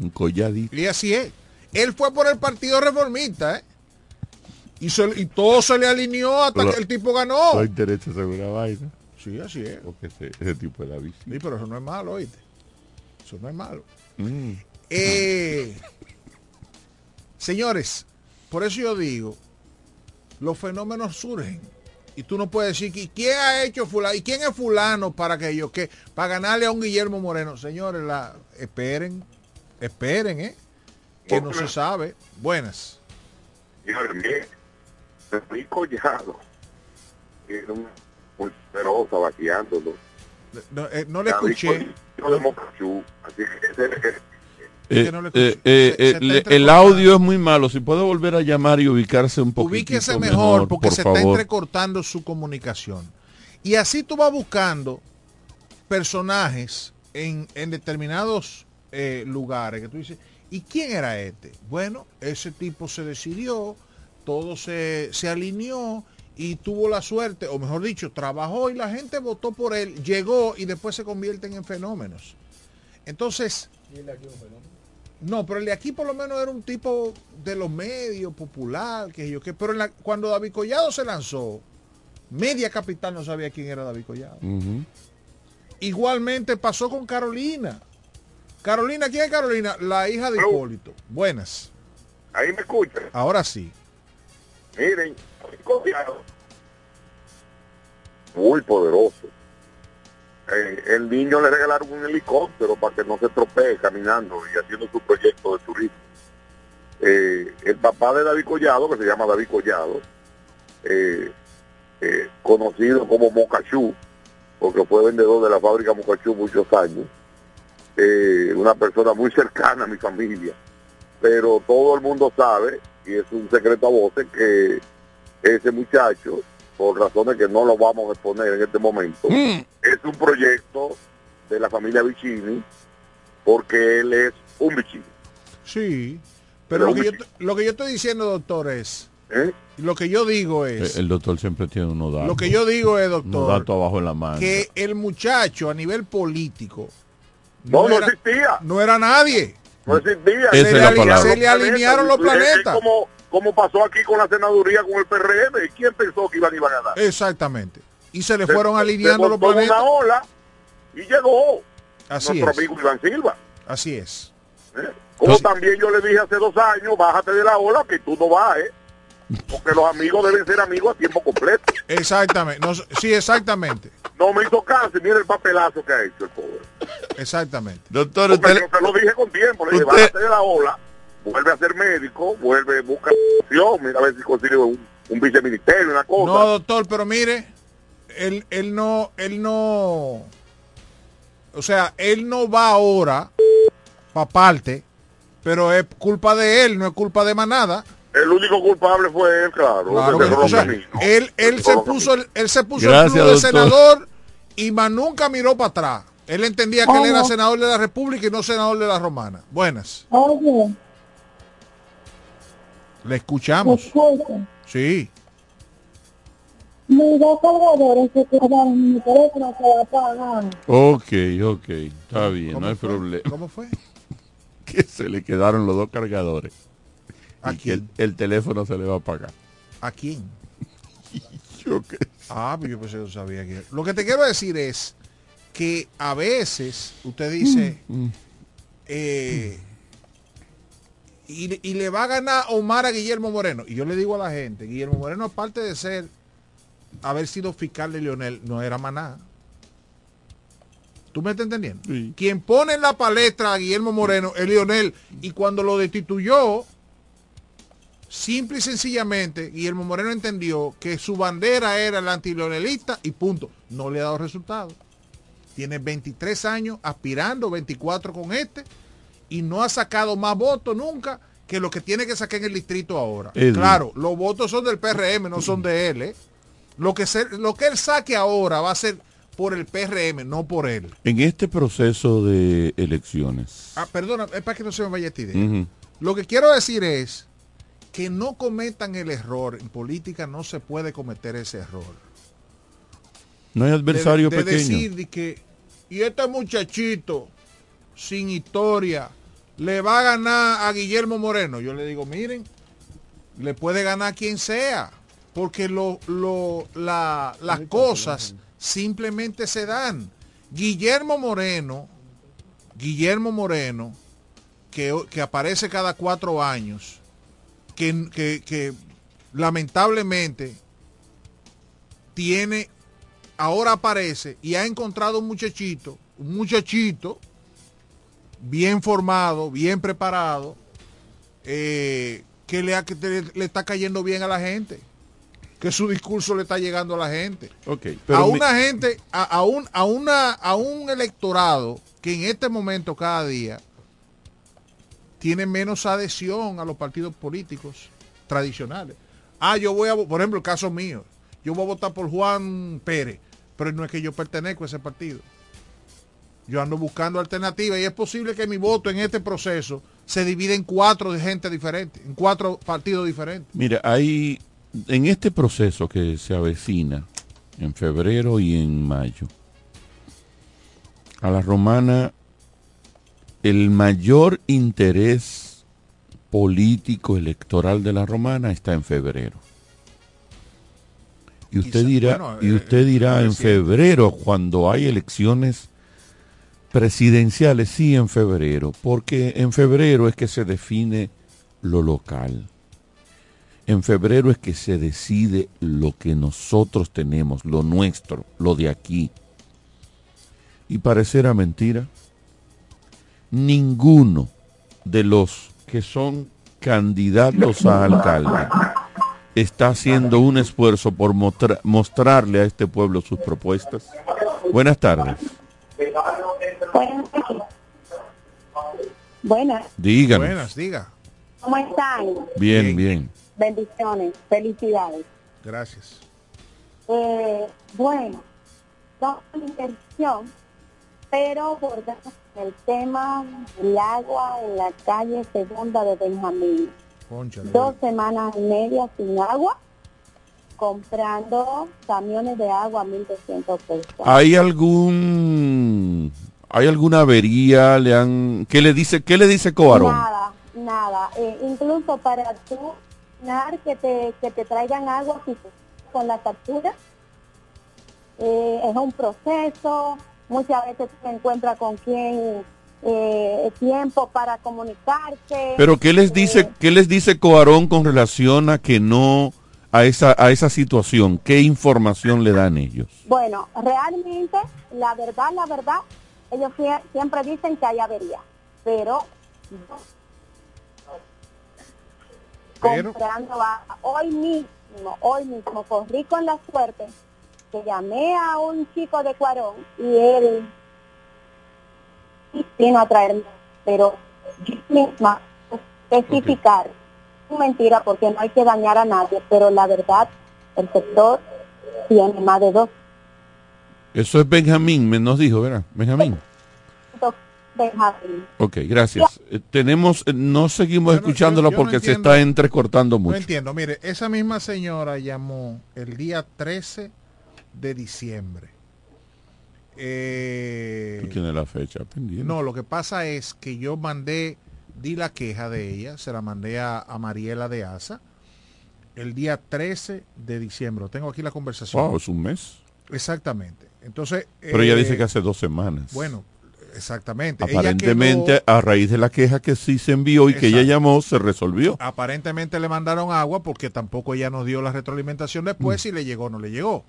un colladito. Y así es. Él fue por el Partido Reformista, ¿eh? Y, se- y todo se le alineó hasta que el tipo ganó. No interesa segura vaina. Sí, así es. Porque ese, ese tipo de David. Sí, pero eso no es malo, oíste. Eso no es malo. Mm. Eh, señores, por eso yo digo, los fenómenos surgen. Y tú no puedes decir, "¿Y ¿quién ha hecho fulano? ¿Y quién es fulano para que yo qué? Para ganarle a un Guillermo Moreno. Señores, la, esperen, esperen, ¿eh? Que no se sabe. Buenas. Señores, mire, David Collado era una muy poderosa vaqueándolo. No, eh, no le escuché. Así que Eh, no eh, eh, Se- se el audio es muy malo. Si puede volver a llamar y ubicarse un poquito Ubíquese mejor, mejor porque por se está entrecortando su comunicación. Y así tú vas buscando personajes en, en determinados eh, lugares que tú dices, ¿y quién era este? Bueno, ese tipo se decidió, todo se, se alineó y tuvo la suerte, o mejor dicho, trabajó y la gente votó por él, llegó y después se convierten en fenómenos. Entonces, no, pero el de aquí por lo menos era un tipo de los medios, popular, que yo qué. Pero en la- cuando David Collado se lanzó, Media Capital no sabía quién era David Collado. Igualmente pasó con Carolina. Carolina, ¿quién es Carolina? La hija de Hipólito. Buenas. Ahí me escuchan. Ahora sí. Miren, David Collado, muy poderoso. Eh, el niño le regalaron un helicóptero para que no se estropee caminando y haciendo su proyecto de turismo. Eh, el papá de David Collado, que se llama David Collado, eh, conocido como Mocachú, porque fue vendedor de la fábrica Mocachú muchos años, una persona muy cercana a mi familia, pero todo el mundo sabe, y es un secreto a voces, que ese muchacho, por razones que no lo vamos a exponer en este momento, es un proyecto de la familia Vicini, porque él es un Vicini. Sí. Pero lo que, yo, lo que yo estoy diciendo, doctor, es. ¿Eh? Lo que yo digo es. Eh, El doctor siempre tiene unos datos. Lo que yo digo es, doctor, abajo en la mano. que el muchacho a nivel político No, no era, existía. no era nadie. No existía. Esa es la palabra. Se le alinearon los Es- es planetas. Como, como pasó aquí con la senaduría con el PRM. ¿Y quién pensó que iban, iban a ganar? Exactamente. Y se le Se- fueron se alineando los planetas. una ola y llegó Así nuestro es. amigo Iván Silva. Así es. ¿eh? Como también yo le dije hace dos años, bájate de la ola que tú no vas, ¿eh? Porque los amigos deben ser amigos a tiempo completo. Exactamente. No, sí, exactamente. No me hizo caso y mira el papelazo que ha hecho el pobre. Exactamente. Doctor, Porque usted, yo te lo dije con tiempo, le dije, usted- bájate de la ola vuelve a ser médico, vuelve, busca opción, mira a ver si consigue un, un viceministerio, una cosa. No, doctor, pero mire, él, él no, él no, o sea, él no va ahora para parte, pero es culpa de él, no es culpa de manada. El único culpable fue él, claro. Claro que o sea, él, él se puso, el- él se puso Gracias, el club de doctor. senador y más nunca miró para atrás. Él entendía que él era senador de la República y no senador de la Romana. Buenas, Oye, le escuchamos. escucha. Sí. Mis dos cargadores se quedaron mi teléfono se va a apagar. Ok, ok, está bien, no hay problema. ¿Cómo fue? Que se le quedaron los dos cargadores. ¿A y que el, el teléfono se le va a apagar. ¿A quién? Yo qué Ah, pues yo pensé que no sabía que... Lo que te quiero decir es que a veces usted dice... Mm. eh, y, le- y le va a ganar Omar a Guillermo Moreno. Y yo le digo a la gente, Guillermo Moreno, aparte de ser, haber sido fiscal de Lionel, no era maná. ¿Tú me estás entendiendo? Quien pone en la palestra a Guillermo Moreno es Lionel. Y cuando lo destituyó, simple y sencillamente, Guillermo Moreno entendió que su bandera era el antilionelista y punto. No le ha dado resultado. Tiene 23 años aspirando, 24 con este, y no ha sacado más votos nunca que lo que tiene que sacar en el distrito ahora. Edwin. Claro, los votos son del PRM, no son de él. ¿eh? Lo, que se- lo que él saque ahora va a ser por el PRM, no por él. En este proceso de elecciones. Ah, perdona, es para que no se me vaya esta idea. Lo que quiero decir es que no cometan el error. En política no se puede cometer ese error. No hay adversario de, de pequeño. decir que, y este muchachito sin historia le va a ganar a Guillermo Moreno. Yo le digo, miren, le puede ganar quien sea, porque lo, lo- la- las cosas simplemente se dan. Guillermo Moreno, Guillermo Moreno, que, que aparece cada cuatro años, que, que- que lamentablemente tiene, ahora aparece y ha encontrado un muchachito, un muchachito bien formado, bien preparado, eh, que, le, ha- que te- le está cayendo bien a la gente, que su discurso le está llegando a la gente. Ok, a pero mi- una gente, a, a un, a, una, a un electorado que en este momento cada día tiene menos adhesión a los partidos políticos tradicionales. Ah, yo voy a, por ejemplo, el caso mío, yo voy a votar por Juan Pérez, pero no es que yo pertenezco a ese partido. Yo ando buscando alternativas y es posible que mi voto en este proceso se divida en cuatro de gente diferente, en cuatro partidos diferentes. Mira, hay en este proceso que se avecina en febrero y en mayo, a la romana el mayor interés político electoral de la romana está en febrero. Y usted dirá, y eh, usted dirá es en febrero cuando hay elecciones presidenciales, sí en febrero, porque en febrero es que se define lo local. En febrero es que se decide lo que nosotros tenemos, lo nuestro, lo de aquí. Y pareciera mentira, ninguno de los que son candidatos a alcalde está haciendo un esfuerzo por mostra- mostrarle a este pueblo sus propuestas. Buenas tardes. Buenas, Díganos. Buenas, diga. ¿cómo están? Bien, bien. Bendiciones, felicidades. Gracias. Eh, bueno, son una inversión, pero por el tema del agua en la calle segunda de Benjamín. Dos semanas y media sin agua, comprando camiones de agua a 1.200 pesos. ¿Hay algún hay alguna avería? ¿Le han qué le dice qué le dice Coarón? Nada, nada. Eh, incluso para tú que te, que te traigan agua con la factura, eh, es un proceso. Muchas veces te encuentras con quien eh, tiempo para comunicarse. Pero qué les dice qué les dice Coarón con relación a que no a esa a esa situación? ¿Qué información le dan ellos? Bueno, realmente, la verdad, la verdad, ellos sie- siempre dicen que hay avería, pero Pero- comprando. Hoy mismo, hoy mismo corrí con la suerte que llamé a un chico de Cuarón y él vino a traerme, pero yo misma especificar, es mentira porque no hay que dañar a nadie, pero la verdad, el sector tiene más de dos Eso es Benjamín, me nos dijo, ¿verdad? Benjamín. Benjamín. Ok, gracias. Eh, tenemos, eh, no seguimos escuchándolo yo no porque se entiendo. está entrecortando No mucho. entiendo, mire, esa misma señora llamó el día 13 de diciembre. Eh, Tú tienes la fecha pendiente. no, lo que pasa es que yo mandé, di la queja de ella, se la mandé a, a Mariela de Asa el día 13 de diciembre. Tengo aquí la conversación. Wow, es un mes. Exactamente. Entonces, Pero ella eh, dice que hace dos semanas. Bueno, exactamente. Ella Aparentemente, quedó- a raíz de la queja que sí se envió y que ella llamó, se resolvió. aparentemente le mandaron agua porque tampoco ella nos dio la retroalimentación después Mm. si le llegó o no le llegó.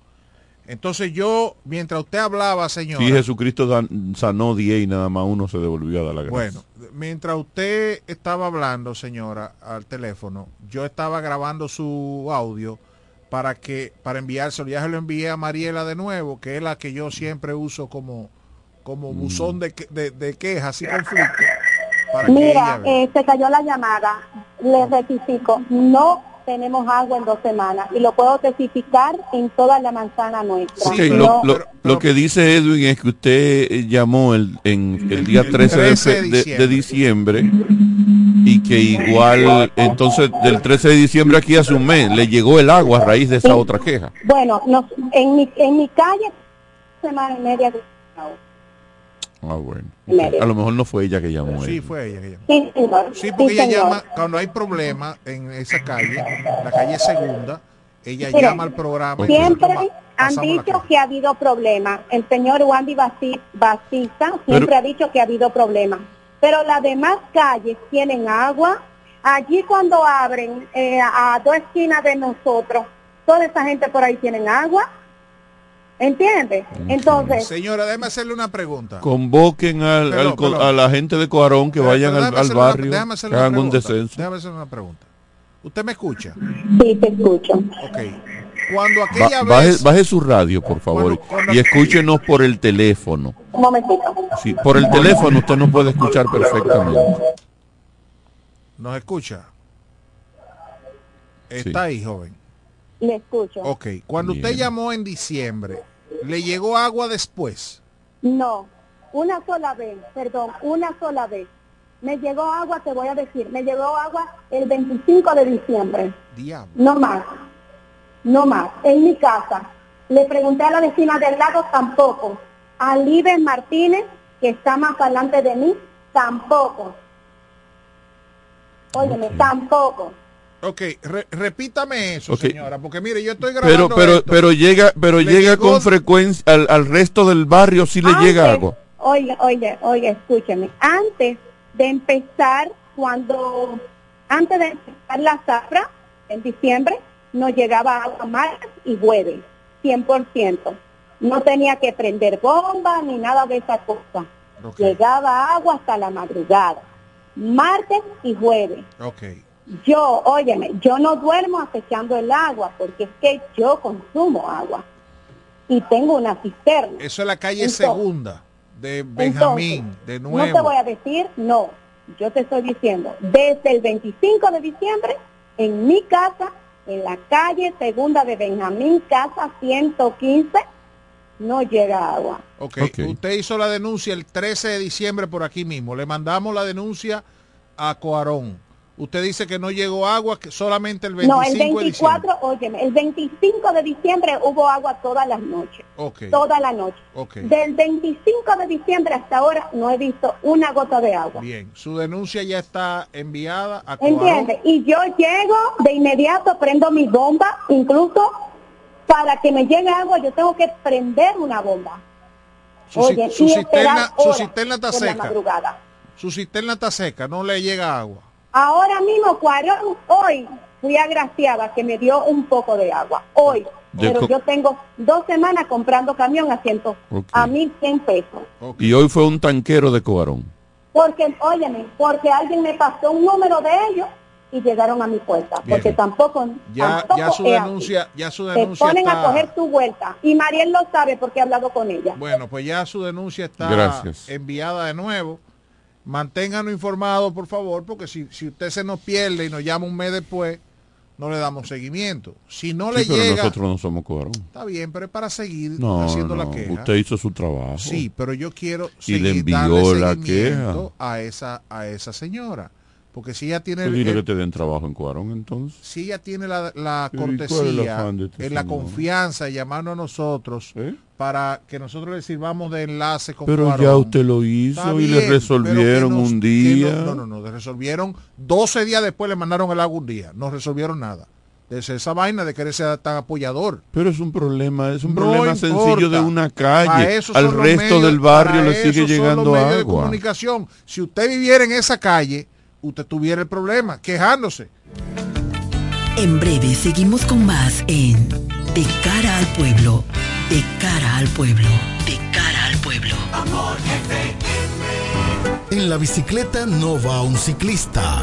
Entonces yo, mientras usted hablaba, señora, Sí, Jesucristo dan- sanó 10 y nada más uno se devolvió a dar la gracia. bueno, mientras usted estaba hablando, señora, al teléfono, yo estaba grabando su audio para que para enviárselo. Ya se lo envié a Mariela de nuevo, que es la que yo siempre uso como como buzón de, que- de, de quejas y conflictos. Para que ella Mira, vea. eh, se cayó la llamada. Le rectifico, no tenemos agua en dos semanas y lo puedo testificar en toda la manzana nuestra. No- lo, lo- lo que dice Edwin es que usted eh, llamó el, en el día 13, de 13 de fe- de, de diciembre y que igual, entonces del 13 de diciembre aquí hace un mes, le llegó el agua a raíz de esa otra queja. Bueno, nos- en, mi, en mi calle, semana y media de agua. Ah, bueno. A lo mejor no fue ella que llamó. Sí, fue ella que llamó. Sí, señor. Sí, porque Sí, ella señor. llama, cuando hay problemas en esa calle, la calle segunda, ella Mire, llama al programa. y Siempre nosotros han dicho que ha habido problemas. El señor Wandy Batista siempre Pero- ha dicho que ha habido problemas. Pero las demás calles tienen agua. Allí cuando abren eh, a dos esquinas de nosotros, toda esa gente por ahí tienen agua. ¿Entiendes? Entonces, Señora, déjeme hacerle una pregunta. Convoquen al, a la gente de Coarón que Pero- vayan al, déjame una- barrio, déjame que hacerle una hagan un pregunta. descenso. Déjame hacerle una pregunta. ¿Usted me escucha? Sí, te escucho. Ok. Cuando Ba- aquella baje, vez... baje su radio, por favor, y escúchenos por el teléfono. un momentito. Sí, por el teléfono usted nos puede escuchar perfectamente. ¿Nos escucha? Está ahí, joven. Le escucho. Ok. Cuando usted llamó en diciembre, ¿le llegó agua después? No, una sola vez, perdón, una sola vez. Me llegó agua, te voy a decir, me llegó agua el 25 de diciembre. Diablo. No más, no más. En mi casa. Le pregunté a la vecina del lado, tampoco. A Libes Martínez, que está más adelante de mí, tampoco. Óyeme, tampoco. Ok, re- repítame eso, Ok. señora, porque mire, yo estoy grabando Pero, pero, esto. pero llega, pero Le llega llegó- con frecuencia al, al resto del barrio si le Antes- llega agua. Oiga, oiga, oiga, escúcheme. Antes de empezar, cuando, antes de empezar la zafra, en diciembre, nos llegaba agua martes y jueves, 100%. No tenía que prender bomba ni nada de esa cosa. Llegaba agua hasta la madrugada, martes y jueves. Ok. Yo, óyeme, yo no duermo acechando el agua porque es que yo consumo agua y tengo una cisterna. Eso es la calle Entonces- segunda de Benjamín, de No nuevo. te voy a decir, no. Yo te estoy diciendo, desde el 25 de diciembre, en mi casa, en la calle segunda de Benjamín, casa 115, no llega agua. ok, usted hizo la denuncia el 13 de diciembre por aquí mismo. Le mandamos la denuncia a Coarón. Usted dice que no llegó agua, que solamente el 25 No, el de diciembre. 24, óyeme, el 25 de diciembre hubo agua todas las noches. Toda la noche. Del 25 de diciembre hasta ahora no he visto una gota de agua. Bien, su denuncia ya está enviada a Coarón. ¿Entiendes? Y yo llego de inmediato, prendo mi bomba, incluso para que me llegue agua yo tengo que prender una bomba. Su, Oye, su cisterna, su cisterna está seca. madrugada. Su cisterna está seca, no le llega agua. Ahora mismo, Cuarón, hoy fui agraciada que me dio un poco de agua. Hoy. Pero yo tengo dos semanas comprando camión a, ciento, Ok. a 1.100 pesos. Y hoy fue un tanquero de Coarón. Porque, óyeme, porque alguien me pasó un número de ellos y llegaron a mi puerta, porque tampoco, Ya, tampoco ya su denuncia, ya su Te denuncia ponen a coger tu vuelta y Mariel lo sabe porque he hablado con ella. Bueno, pues ya su denuncia está Gracias. enviada de nuevo. Manténganos informados, por favor, porque si, si usted se nos pierde y nos llama un mes después, no le damos seguimiento. Si no le Sí, pero llega, nosotros no somos cuarón. está bien, pero es para seguir No, haciendo no, la queja. usted hizo su trabajo. Sí, pero yo quiero Y le seguir envió darle la seguimiento a esa a esa señora, porque si ella tiene el- dile el- que te den trabajo en cuarón entonces. si ella tiene la, la ¿Y cuál es el cortesía, este en la confianza de llamarnos a nosotros para que nosotros le sirvamos de enlace con Pero Cuarón. ya usted lo hizo y le resolvieron nos- un día. No, no, no, no, le resolvieron 12 días después le mandaron el agua un día, no resolvieron nada. Es esa vaina de querer ser tan apoyador. Pero es un problema, es un No problema sencillo de una calle. Al resto medios- del barrio le sigue llegando de agua. comunicación. Si usted viviera en esa calle, usted tuviera el problema, quejándose. En breve seguimos con más en De cara al pueblo, de cara al pueblo, de cara al pueblo. En la bicicleta no va un ciclista,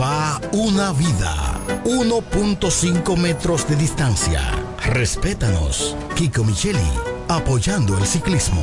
va una vida. 1.5 metros de distancia. Respétanos. Kiko Micheli, apoyando el ciclismo.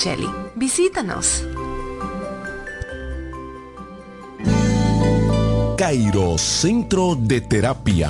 Visítanos. Cairo Centro de Terapia.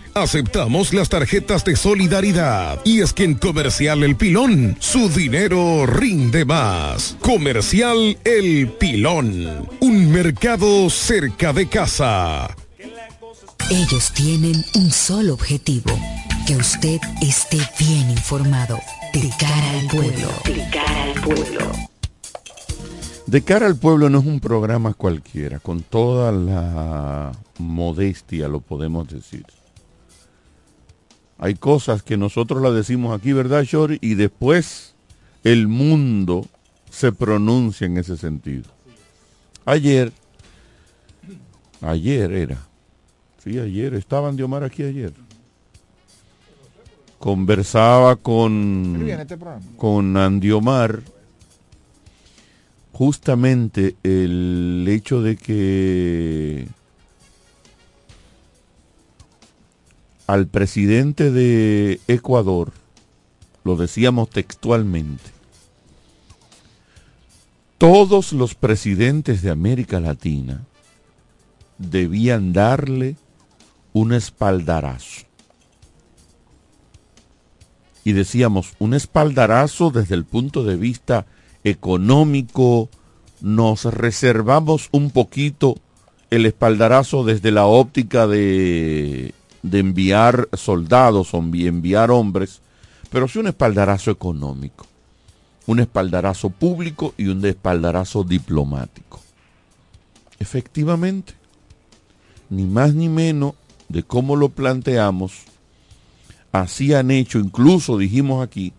Aceptamos las tarjetas de solidaridad. Y es que en Comercial El Pilón, su dinero rinde más. Comercial El Pilón. Un mercado cerca de casa. Ellos tienen un solo objetivo. Que usted esté bien informado. De cara al pueblo. De cara al pueblo. De cara al pueblo no es un programa cualquiera, con toda la modestia lo podemos decir. Hay cosas que nosotros las decimos aquí, ¿verdad, Shori? Y después el mundo se pronuncia en ese sentido. Ayer, ayer era, sí, ayer, estaban de Omar aquí ayer. Conversaba con, con Andy Omar justamente el hecho de que al presidente de Ecuador, lo decíamos textualmente, todos los presidentes de América Latina debían darle un espaldarazo. Y decíamos, un espaldarazo desde el punto de vista económico, nos reservamos un poquito el espaldarazo desde la óptica de de enviar soldados o enviar hombres, pero sí un espaldarazo económico, un espaldarazo público y un espaldarazo diplomático. Efectivamente, ni más ni menos de cómo lo planteamos, así han hecho, incluso dijimos aquí,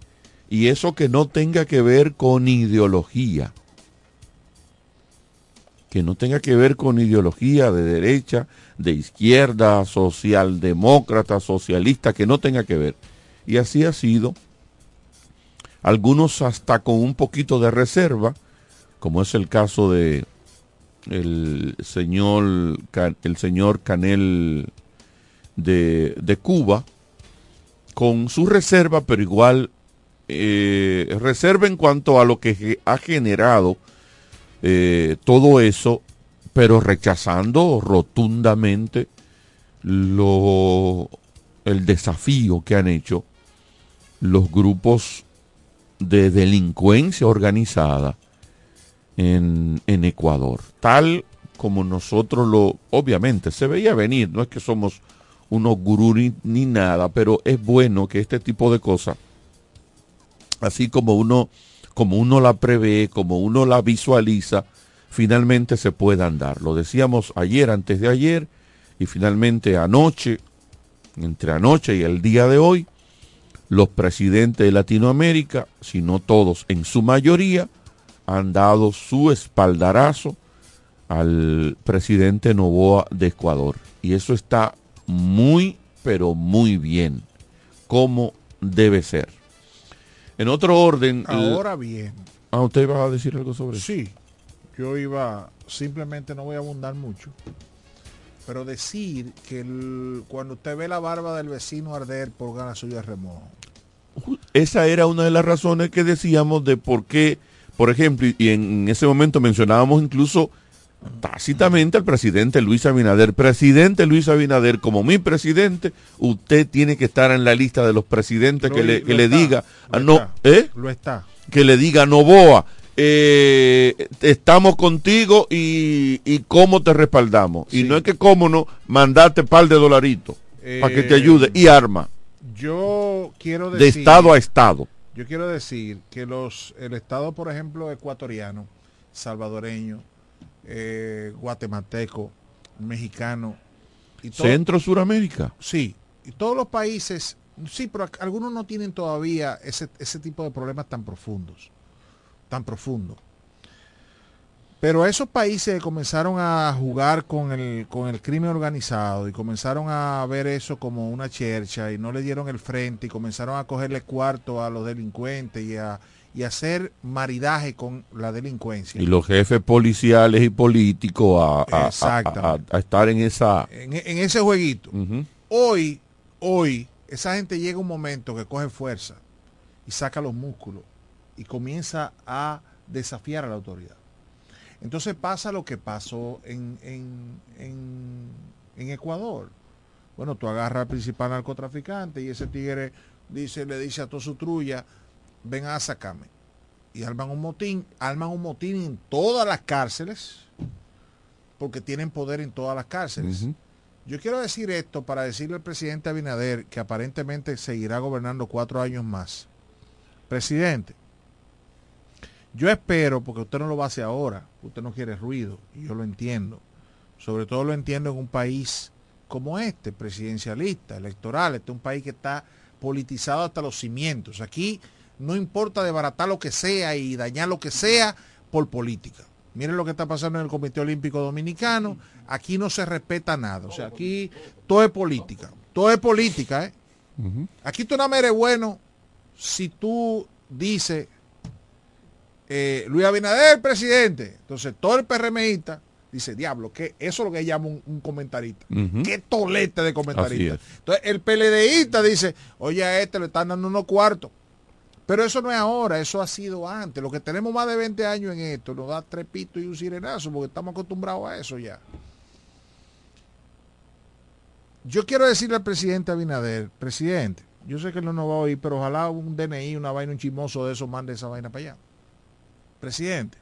y eso que no tenga que ver con ideología, que no tenga que ver con ideología de derecha, de izquierda, socialdemócrata, socialista, que no tenga que ver. Y así ha sido. Algunos hasta con un poquito de reserva, como es el caso de el señor, el señor Canel de, de Cuba, con su reserva, pero igual eh, reserva en cuanto a lo que ha generado eh, todo eso, pero rechazando rotundamente lo, el desafío que han hecho los grupos de delincuencia organizada en, en Ecuador. Tal como nosotros lo, obviamente, se veía venir, no es que somos unos gurú ni, ni, nada, pero es bueno que este tipo de cosas, así como uno como uno la prevé, como uno la visualiza, finalmente se puedan dar. Lo decíamos ayer, antes de ayer, y finalmente anoche, entre anoche y el día de hoy, los presidentes de Latinoamérica, si no todos, en su mayoría, han dado su espaldarazo al presidente Novoa de Ecuador. Y eso está muy, pero muy bien, como debe ser. En otro orden. Ahora bien. Ah, ¿usted iba a decir algo sobre eso? Sí. Yo iba, simplemente no voy a abundar mucho, pero decir que el, cuando usted ve la barba del vecino arder por ganas suya de remojo. Esa era una de las razones que decíamos de por qué, por ejemplo, y en ese momento mencionábamos incluso tácitamente al presidente Luis Abinader. Presidente Luis Abinader, como mi presidente, usted tiene que estar en la lista de los presidentes Lo- que le, que le está, diga, no, está, ¿eh? Lo está. que le diga Novoa, eh, estamos contigo y, y cómo te respaldamos. Y no es que cómo no, mandate par de dolaritos para que te Eh, ayude y arma Yo quiero de decir. estado a estado. Yo quiero decir que los el Estado, por ejemplo, ecuatoriano, salvadoreño, eh, guatemalteco, mexicano y todo- Centro Suramérica. Sí, y todos los países, sí, pero algunos no tienen todavía ese, ese tipo de problemas tan profundos, tan profundos. Pero esos países que comenzaron a jugar con el, con el crimen organizado y comenzaron a ver eso como una chercha y no le dieron el frente y comenzaron a cogerle cuarto a los delincuentes y a, y hacer maridaje con la delincuencia. Y los jefes policiales y políticos a, a- a- estar en esa... En, en ese jueguito. Hoy, hoy, esa gente llega un momento que coge fuerza y saca los músculos y comienza a desafiar a la autoridad. Entonces pasa lo que pasó en, en, en- en Ecuador. Bueno, tú agarras al principal narcotraficante y ese tigre dice, le dice a toda su trulla, ven a sacarme. Y arman un motín, arman un motín en todas las cárceles, porque tienen poder en todas las cárceles. Yo quiero decir esto para decirle al presidente Abinader, que aparentemente seguirá gobernando cuatro años más. Presidente, yo espero, porque usted no lo va a hacer ahora, usted no quiere ruido, y yo lo entiendo. Sobre todo lo entiendo en un país como este, presidencialista, electoral. Este es un país que está politizado hasta los cimientos. Aquí no importa desbaratar lo que sea y dañar lo que sea por política. Miren lo que está pasando en el Comité Olímpico Dominicano. Aquí no se respeta nada. O sea, aquí todo es política. Todo es política, ¿eh? Aquí tú no eres bueno si tú dices eh, Luis Abinader, presidente. Entonces todo el PRMista dice, diablo, que eso es lo que llama un, un comentarista. Qué tolete de comentarista. Entonces el PLDista dice, oye, a este le están dando unos cuartos. Pero eso no es ahora, eso ha sido antes. Lo que tenemos más de 20 años en esto nos da tres pitos y un sirenazo porque estamos acostumbrados a eso ya. Yo quiero decirle al presidente Abinader, presidente, yo sé que él no nos va a oír, pero ojalá un DNI, una vaina, un chismoso de eso mande esa vaina para allá. Presidente,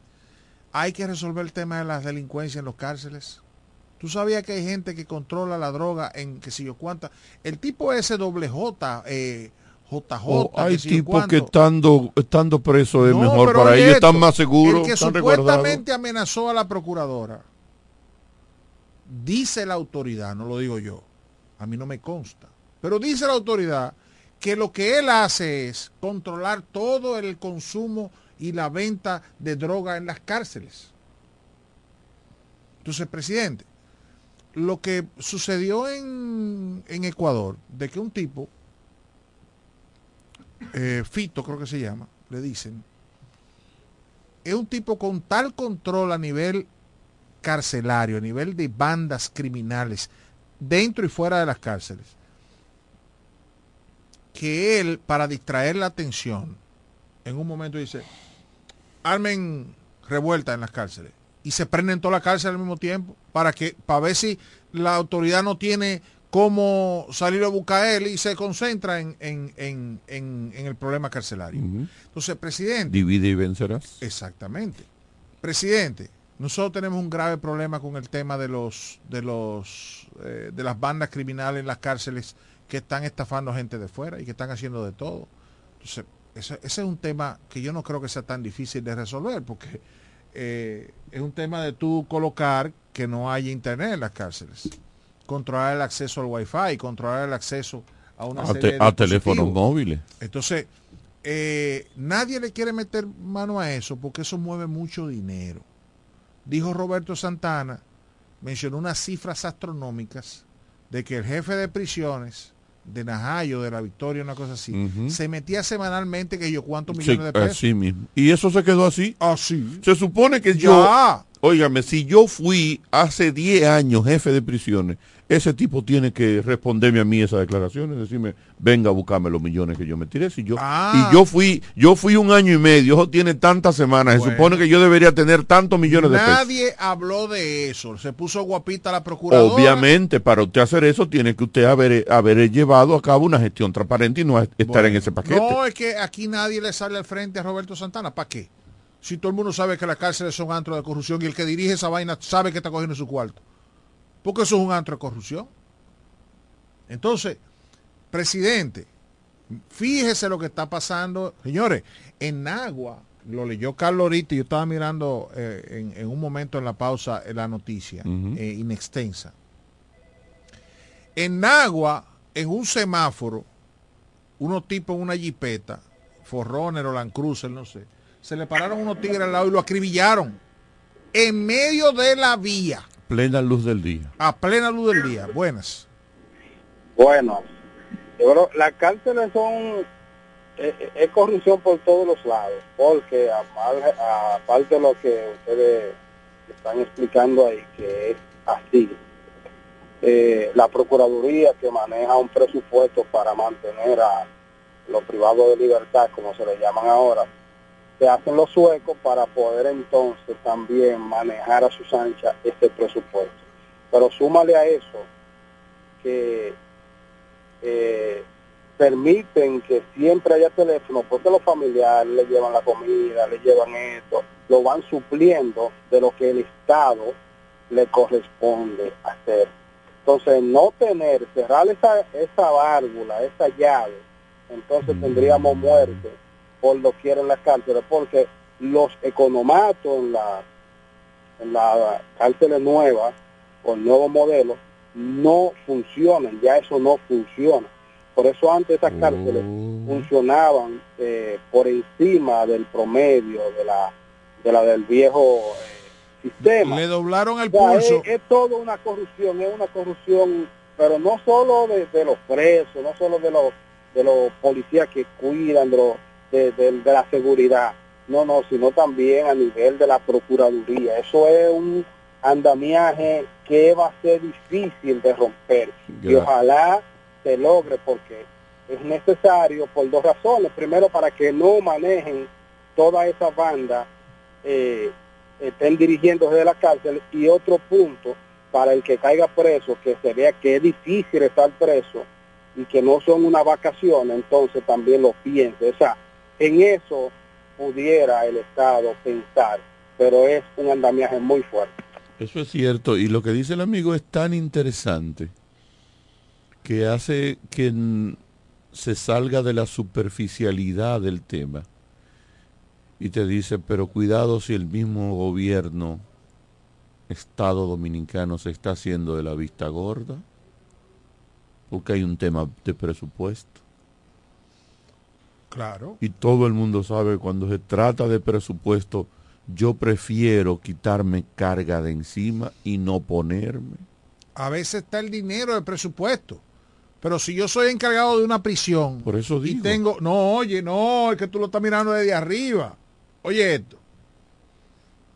hay que resolver el tema de las delincuencias en los cárceles. ¿Tú sabías que hay gente que controla la droga en qué sé yo cuánta? El tipo ese doble J, eh, JJ, O hay tipos que estando, estando presos es No, mejor para ellos, están más seguros, El que supuestamente amenazó a la procuradora, dice la autoridad, no lo digo yo, a mí no me consta, pero dice la autoridad que lo que él hace es controlar todo el consumo y la venta de droga en las cárceles. Entonces, presidente, lo que sucedió en, en Ecuador, de que un tipo, eh, Fito creo que se llama, le dicen, es un tipo con tal control a nivel carcelario, a nivel de bandas criminales, dentro y fuera de las cárceles, que él, para distraer la atención, en un momento dice, armen revuelta en las cárceles y se prenden toda la cárcel al mismo tiempo para que para ver si la autoridad no tiene cómo salir a buscar a él y se concentra en, en- en- en- el problema carcelario. Entonces, presidente, Divide y vencerás. Exactamente. Presidente, nosotros tenemos un grave problema con el tema de los de los eh, de las bandas criminales en las cárceles que están estafando gente de fuera y que están haciendo de todo. Entonces, ese, ese es un tema que yo no creo que sea tan difícil de resolver porque eh, es un tema de tú colocar que no haya internet en las cárceles, controlar el acceso al wifi, controlar el acceso a una A, serie te- de a teléfonos móviles. Entonces, eh, nadie le quiere meter mano a eso porque eso mueve mucho dinero. Dijo Roberto Santana, mencionó unas cifras astronómicas de que el jefe de prisiones de Najayo, de la Victoria, una cosa así, se metía semanalmente que yo cuántos Sí, millones de pesos. así mismo. Y eso se quedó así. Así. Se supone que Ya. yo, óigame, si yo fui hace 10 años jefe de prisiones, ese tipo tiene que responderme a mí esas declaraciones, decirme, venga a buscarme los millones que yo me tiré. Si yo, Ah. Y yo fui, yo fui un año y medio, eso tiene tantas semanas, Bueno. se supone que yo debería tener tantos millones de pesos. Nadie habló de eso. Se puso guapita la procuradora. Obviamente, para usted hacer eso, tiene que usted haber, haber llevado a cabo una gestión transparente y no estar Bueno, en ese paquete. No, es que aquí nadie le sale al frente a Roberto Santana. ¿Para qué? Si todo el mundo sabe que las cárceles son antros de corrupción y el que dirige esa vaina sabe que está cogiendo su cuarto. Porque eso es un antro de corrupción. Entonces, presidente, fíjese lo que está pasando. Señores, en Nagua, lo leyó Carlos ahorita yo estaba mirando eh, en, en un momento en la pausa eh, la noticia, eh, inextensa. En Nagua, en un semáforo, unos tipos en una jipeta, Forroner o Land Cruiser, no sé, se le pararon unos tigres al lado y lo acribillaron en medio de la vía, Plena luz del día. a plena luz del día. Buenas. Bueno, yo creo las cárceles son es, es corrupción por todos los lados, porque aparte de lo que ustedes están explicando ahí, que es así, eh, la Procuraduría que maneja un presupuesto para mantener a los privados de libertad, como se le llaman ahora, se hacen los suecos para poder entonces también manejar a sus anchas este presupuesto. Pero súmale a eso que eh, permiten que siempre haya teléfono, porque los familiares le llevan la comida, le llevan esto, lo van supliendo de lo que el Estado le corresponde hacer. Entonces, no tener, cerrar esa, esa válvula, esa llave, entonces tendríamos muerte por doquier en las cárceles, porque los economatos en la en las cárceles nuevas, con nuevos modelos, no funcionan, ya eso no funciona. Por eso antes esas cárceles funcionaban eh, por encima del promedio de la, de la del viejo eh, sistema. Le doblaron el O sea, pulso. Es, es todo una corrupción, es una corrupción, pero no solo de, de los presos, no solo de los de los policías que cuidan de, los- de, de- de la seguridad, no, no, sino también a nivel de la procuraduría. Eso es un andamiaje que va a ser difícil de romper y ojalá se logre porque es necesario por dos razones. Primero, para que no manejen toda esa banda eh, estén dirigiendo desde la cárcel y otro punto para el que caiga preso, que se vea que es difícil estar preso y que no son una vacación, entonces también lo piense. O sea, en eso pudiera el Estado pensar, pero es un andamiaje muy fuerte. Eso es cierto, y lo que dice el amigo es tan interesante que hace que se salga de la superficialidad del tema y te dice, pero cuidado si el mismo gobierno, Estado Dominicano, se está haciendo de la vista gorda, porque hay un tema de presupuesto. Claro. Y todo el mundo sabe cuando se trata de presupuesto, yo prefiero quitarme carga de encima y no ponerme. A veces está el dinero del presupuesto. Pero si yo soy encargado de una prisión Por eso y digo. tengo, no, oye, no, es que tú lo estás mirando desde arriba. Oye esto.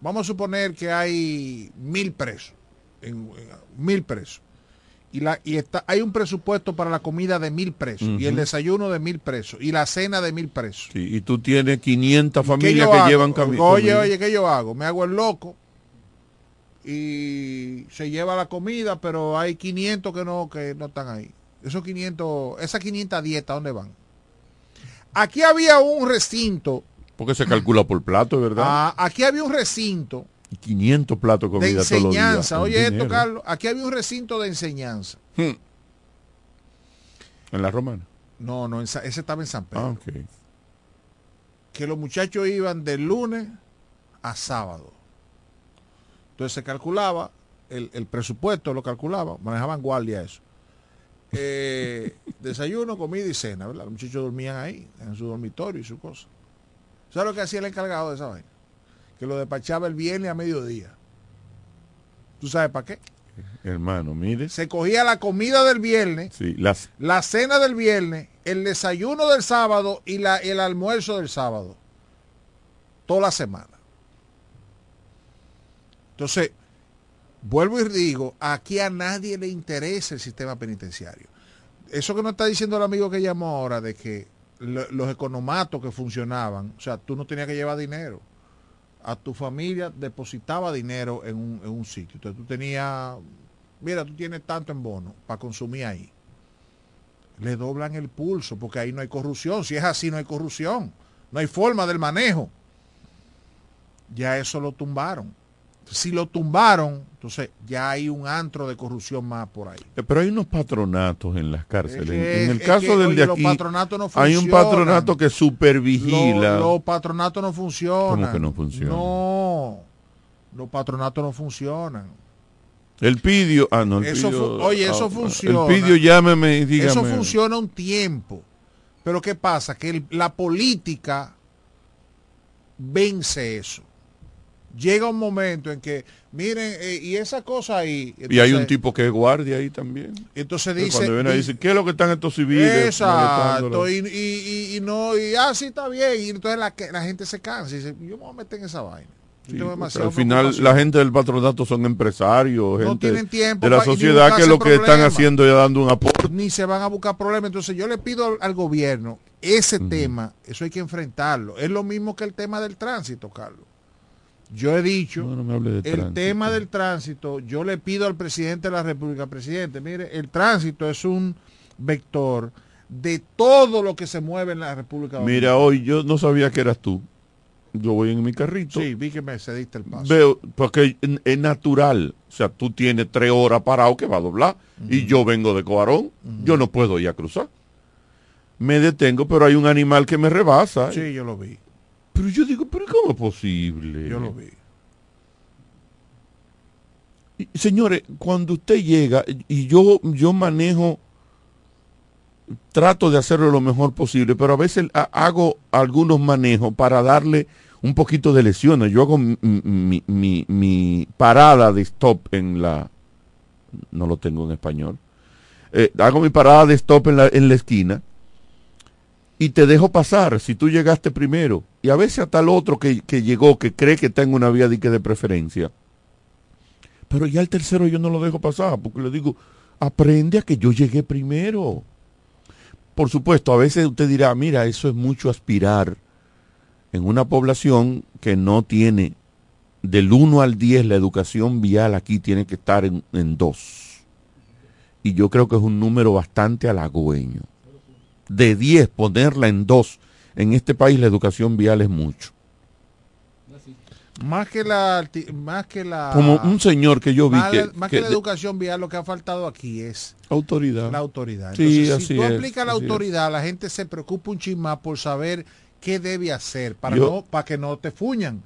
Vamos a suponer que hay mil presos, en- en- mil presos. Y, la, y está, hay un presupuesto para la comida de mil presos y el desayuno de mil presos y la cena de mil presos. Sí, y tú tienes 500 ¿Qué familias que hago? llevan cami- Oye, comida. oye, ¿qué yo hago? Me hago el loco y se lleva la comida, pero hay 500 que no que no están ahí. Esos 500, esas 500 dietas, ¿dónde van? Aquí había un recinto, Porque se calcula por plato, ¿verdad? ah, aquí había un recinto Y 500 platos de de comida todos los días. enseñanza. Oye esto. Carlos, aquí había un recinto de enseñanza. Hmm. En la romana. No, no, ese estaba en San Pedro. Ah, que los muchachos iban del lunes a sábado. Entonces se calculaba, el, el presupuesto lo calculaba, manejaban guardia eso. Eh, desayuno, comida y cena, ¿verdad? Los muchachos dormían ahí, en su dormitorio y su cosa. ¿Sabes lo que hacía el encargado de esa vaina? Que lo despachaba el viernes a mediodía. ¿Tú sabes para qué? Hermano, mire. Se cogía la comida del viernes, Sí, las, la cena del viernes, el desayuno del sábado y la, el almuerzo del sábado. Toda la semana. Entonces, vuelvo y digo, aquí a nadie le interesa el sistema penitenciario. Eso que nos está diciendo el amigo que llamó ahora de que lo- los economatos que funcionaban, o sea, tú no tenías que llevar dinero. A tu familia depositaba dinero en un, en un sitio. Entonces tú tenías, mira, tú tienes tanto en bono para consumir ahí. Le doblan el pulso porque ahí no hay corrupción. Si es así, no hay corrupción. No hay forma del manejo. Ya eso lo tumbaron. Si lo tumbaron, entonces ya hay un antro de corrupción más por ahí. Eh, Pero hay unos patronatos en las cárceles. Que- en el caso que, del oye, de aquí, no hay un patronato que supervigila. Lo- Los patronatos no funcionan. ¿Cómo que no funcionan? No. Los patronatos no funcionan. El pidio, ah, no, el Eso pidio, oye, eso ah, funciona. El pidio, llámeme y dígame. Eso funciona un tiempo. Pero ¿qué pasa? Que el- la política vence eso. Llega un momento en que, miren, eh, y esa cosa ahí. y hay un tipo que es guardia ahí también. Entonces dice. Cuando viene a di- decir, ¿qué es lo que están estos civiles? Exacto, y, y, y, y no, y así está bien. Y entonces la, gente se cansa y dice, yo me voy a meter en esa vaina. Sí, al final preocupación". la gente del patronato son empresarios, No gente tienen tiempo de la y sociedad que buscarse lo que están haciendo es dando un aporte. ni se van a buscar problemas. Entonces yo le pido al, al gobierno ese tema, eso hay que enfrentarlo. Es lo mismo que el tema del tránsito, Carlos. Yo he dicho, No, no el tránsito. tema del tránsito, yo le pido al presidente de la República, presidente, mire, el tránsito es un vector de todo lo que se mueve en la República Mira, hoy yo no sabía que eras tú. Yo voy en mi carrito. Sí, vi que me cediste el paso. Veo, porque es- es natural. O sea, tú tienes tres horas parado que va a doblar. Y yo vengo de Coarón. Yo no puedo ir a cruzar. Me detengo, pero hay un animal que me rebasa. Sí, yo lo vi. Pero yo digo, ¿pero cómo es posible? Yo lo vi. Y, señores, cuando usted llega y yo, yo manejo, trato de hacerlo lo mejor posible, pero a veces ha- hago algunos manejos para darle un poquito de lesiones. Yo hago mi, mi- mi- mi parada de stop en la... No lo tengo en español. Eh, hago mi parada de stop en la, en la esquina y te dejo pasar si tú llegaste primero. Y a veces hasta el otro que, que llegó, que cree que tengo una vía de, de preferencia. Pero ya el tercero yo no lo dejo pasar, porque le digo, aprende a que yo llegué primero. Por supuesto, a veces usted dirá, mira, eso es mucho aspirar en una población que no tiene del 1 al 10 la educación vial aquí tiene que estar en, en 2. Y yo creo que es un número bastante halagüeño. De 10 ponerla en 2 en este país la educación vial es mucho. Más que la más que la Como un señor que yo vi más, que- la- más que, que la educación vial lo que ha faltado aquí es Autoridad. la autoridad. Sí, Entonces, así si tú es, aplicas la es. autoridad, la gente se preocupa un chin más por saber qué debe hacer para Yo- no para que no te fuñan.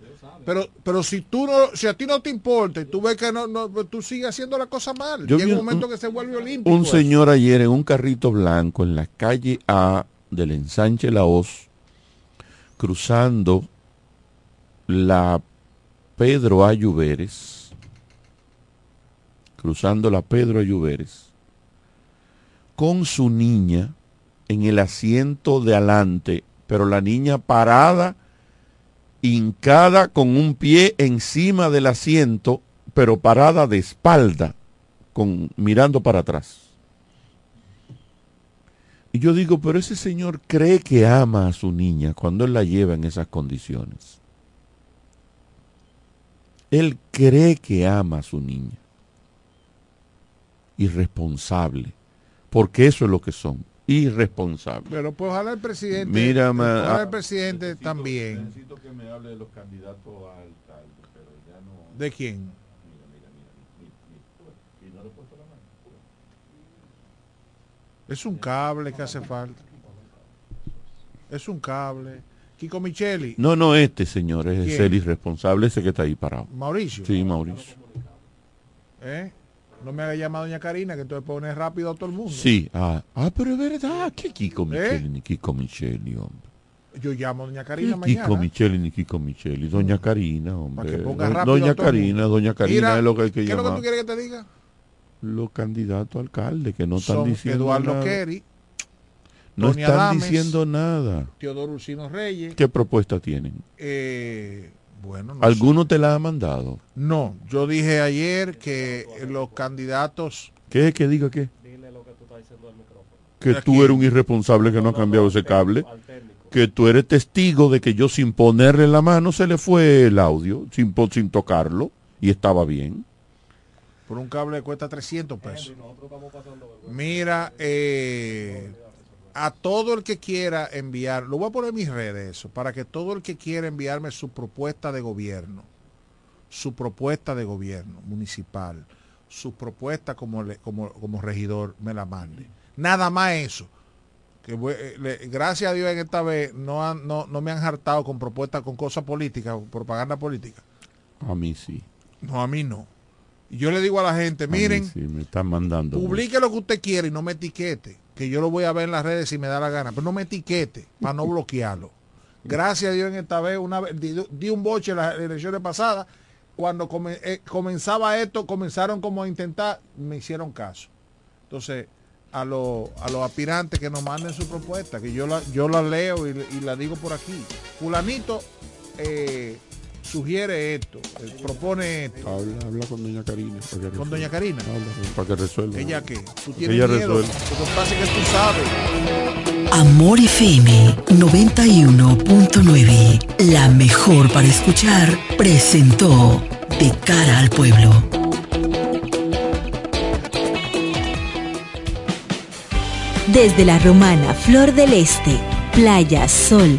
Pero pero si tú no si a ti no te importa y tú ves que no, no tú sigues haciendo la cosa mal, Yo llega un un- momento que se vuelve olímpico. Un eso. señor ayer en un carrito blanco en la calle A del ensanche La Hoz, cruzando la Pedro Ayuberes, cruzando la Pedro Ayuberes, con su niña en el asiento de adelante, pero la niña parada, hincada con un pie encima del asiento, pero parada de espalda, con, mirando para atrás. Y yo digo, pero ese señor cree que ama a su niña cuando él la lleva en esas condiciones. Él cree que ama a su niña. Irresponsable. Porque eso es lo que son. Irresponsables. Pero pues ojalá el presidente Mira, ma- ojalá ah, el presidente también. que me hable de los candidatos a alcalde, pero ya no. ¿De quién? Es un cable que hace falta. Es un cable. Kiko Micheli. No, no, este señor es ¿Quién? el irresponsable, ese que está ahí parado. Mauricio. Sí, Mauricio. ¿Eh? No me haga llamado doña Karina, que entonces pone rápido a todo el mundo. Sí, ah, ah, pero es verdad, que Kiko ¿Eh? Micheli, ni Kiko Micheli, hombre. Yo llamo a doña ¿Qué Karina Kiko mañana. Micheli ni Kiko Micheli? Doña Karina, hombre. que ponga Do- rápido Doña a todo Karina, mundo. Doña Karina es lo que hay que ¿Qué es lo que llamar. tú quieres que te diga? Los candidatos a alcalde que no están diciendo Eduardo nada. Kerry, no están Adames, diciendo nada. Teodoro Ursino Reyes. ¿Qué propuesta tienen? Eh, bueno, no ¿Alguno te la ha mandado? No, yo dije ayer que los candidatos... ¿Qué? ¿Que diga qué? Que ¿A tú quién? eres un irresponsable que no ha cambiado ese cable. Que tú eres testigo de que yo sin ponerle la mano se le fue el audio, sin, sin tocarlo, y estaba bien. Por un cable cuesta 300 pesos. Mira, eh, a todo el que quiera enviar, lo voy a poner en mis redes eso, para que todo el que quiera enviarme su propuesta de gobierno, su propuesta de gobierno municipal, su propuesta como, le- como, como regidor, me la mande. Nada más eso. Que voy- eh, le- gracias a Dios en esta vez no, han- no, no me han hartado con propuestas, con cosas políticas, propaganda política. A mí sí. No, a mí no. Yo le digo a la gente, miren, sí, me están mandando. Publique lo que usted quiere y no me etiquete, que yo lo voy a ver en las redes si me da la gana, pero no me etiquete para no bloquearlo. Gracias a Dios en esta vez, una vez di, di un boche en las elecciones pasadas, cuando come- eh, comenzaba esto, comenzaron como a intentar, me hicieron caso. Entonces, a, los a los aspirantes que nos manden su propuesta, que yo la, yo la leo y, y la digo por aquí. Fulanito eh, sugiere esto, eh, propone esto. Habla, habla con doña Karina. para que ¿Con doña Karina? Habla, para que resuelva. ¿Ella qué? ¿Tú Que tienes ella miedo? resuelva. Lo que pasa es que tú sabes. Amor FM 91.9, la mejor para escuchar, presentó De cara al pueblo. Desde la romana Flor del Este, playa, sol,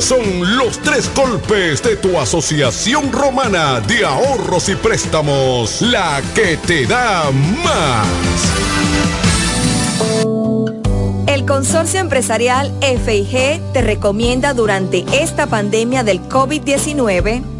Son los tres golpes de tu Asociación Romana de Ahorros y Préstamos. La que te da más. El Consorcio Empresarial FIG te recomienda durante esta pandemia del COVID-19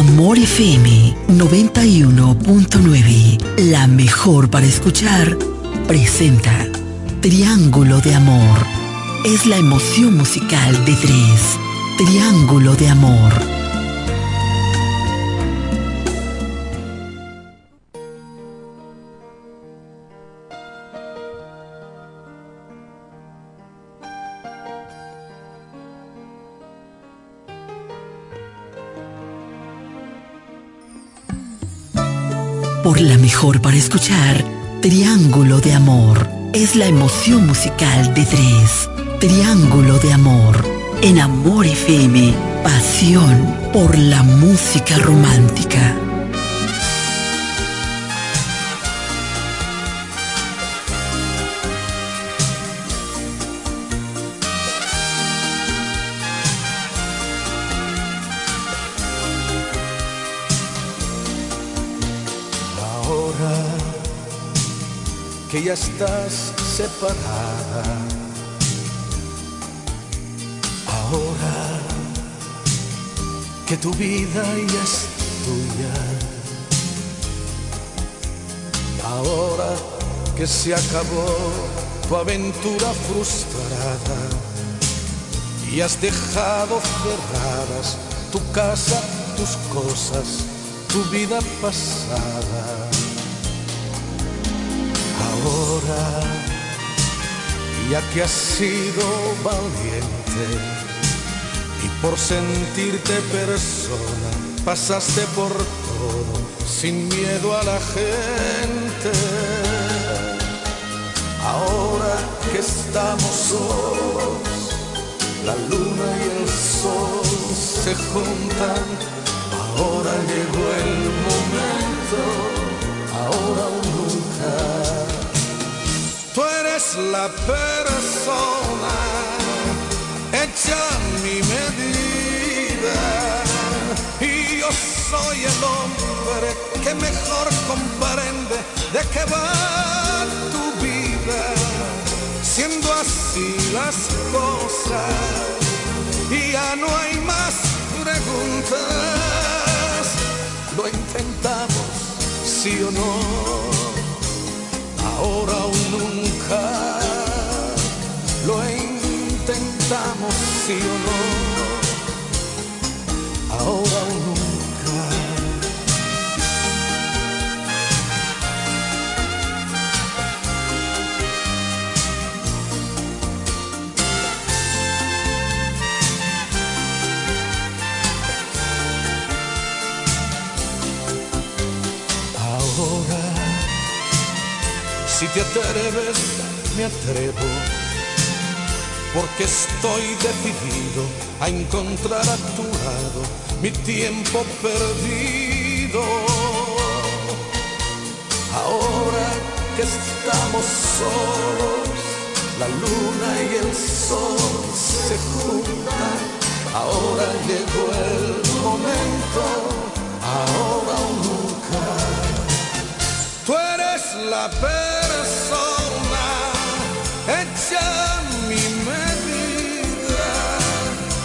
Amor FM 91.9, la mejor para escuchar, presenta Triángulo de Amor. Es la emoción musical de tres. Triángulo de Amor. La mejor para escuchar, Triángulo de Amor. Es la emoción musical de tres. Triángulo de Amor. En Amor FM, pasión por la música romántica. Que ya estás separada, ahora que tu vida ya es tuya, ahora que se acabó tu aventura frustrada y has dejado cerradas tu casa, tus cosas, tu vida pasada. Ahora, ya que has sido valiente y por sentirte persona pasaste por todo sin miedo a la gente. Ahora que estamos solos, la luna y el sol se juntan. Ahora llegó el momento, ahora o nunca. Tú eres la persona hecha mi medida y yo soy el hombre que mejor comprende de qué va tu vida. Siendo así las cosas y ya no hay más preguntas. Lo intentamos, sí o no, ahora o nunca. Lo intentamos, sí o no, ahora o nunca. Te atreves, me atrevo, porque estoy decidido a encontrar a tu lado mi tiempo perdido. Ahora que estamos solos, la luna y el sol se juntan. Ahora llegó el momento, ahora o nunca la persona hecha mi medida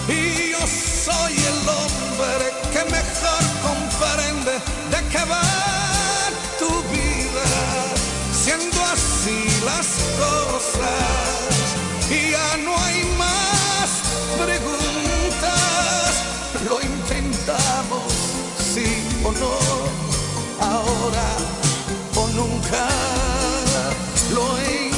y yo soy el hombre que mejor comprende de qué va tu vida, siendo así las cosas y ya no hay más preguntas, lo intentamos sí o no ahora nunca. Lo he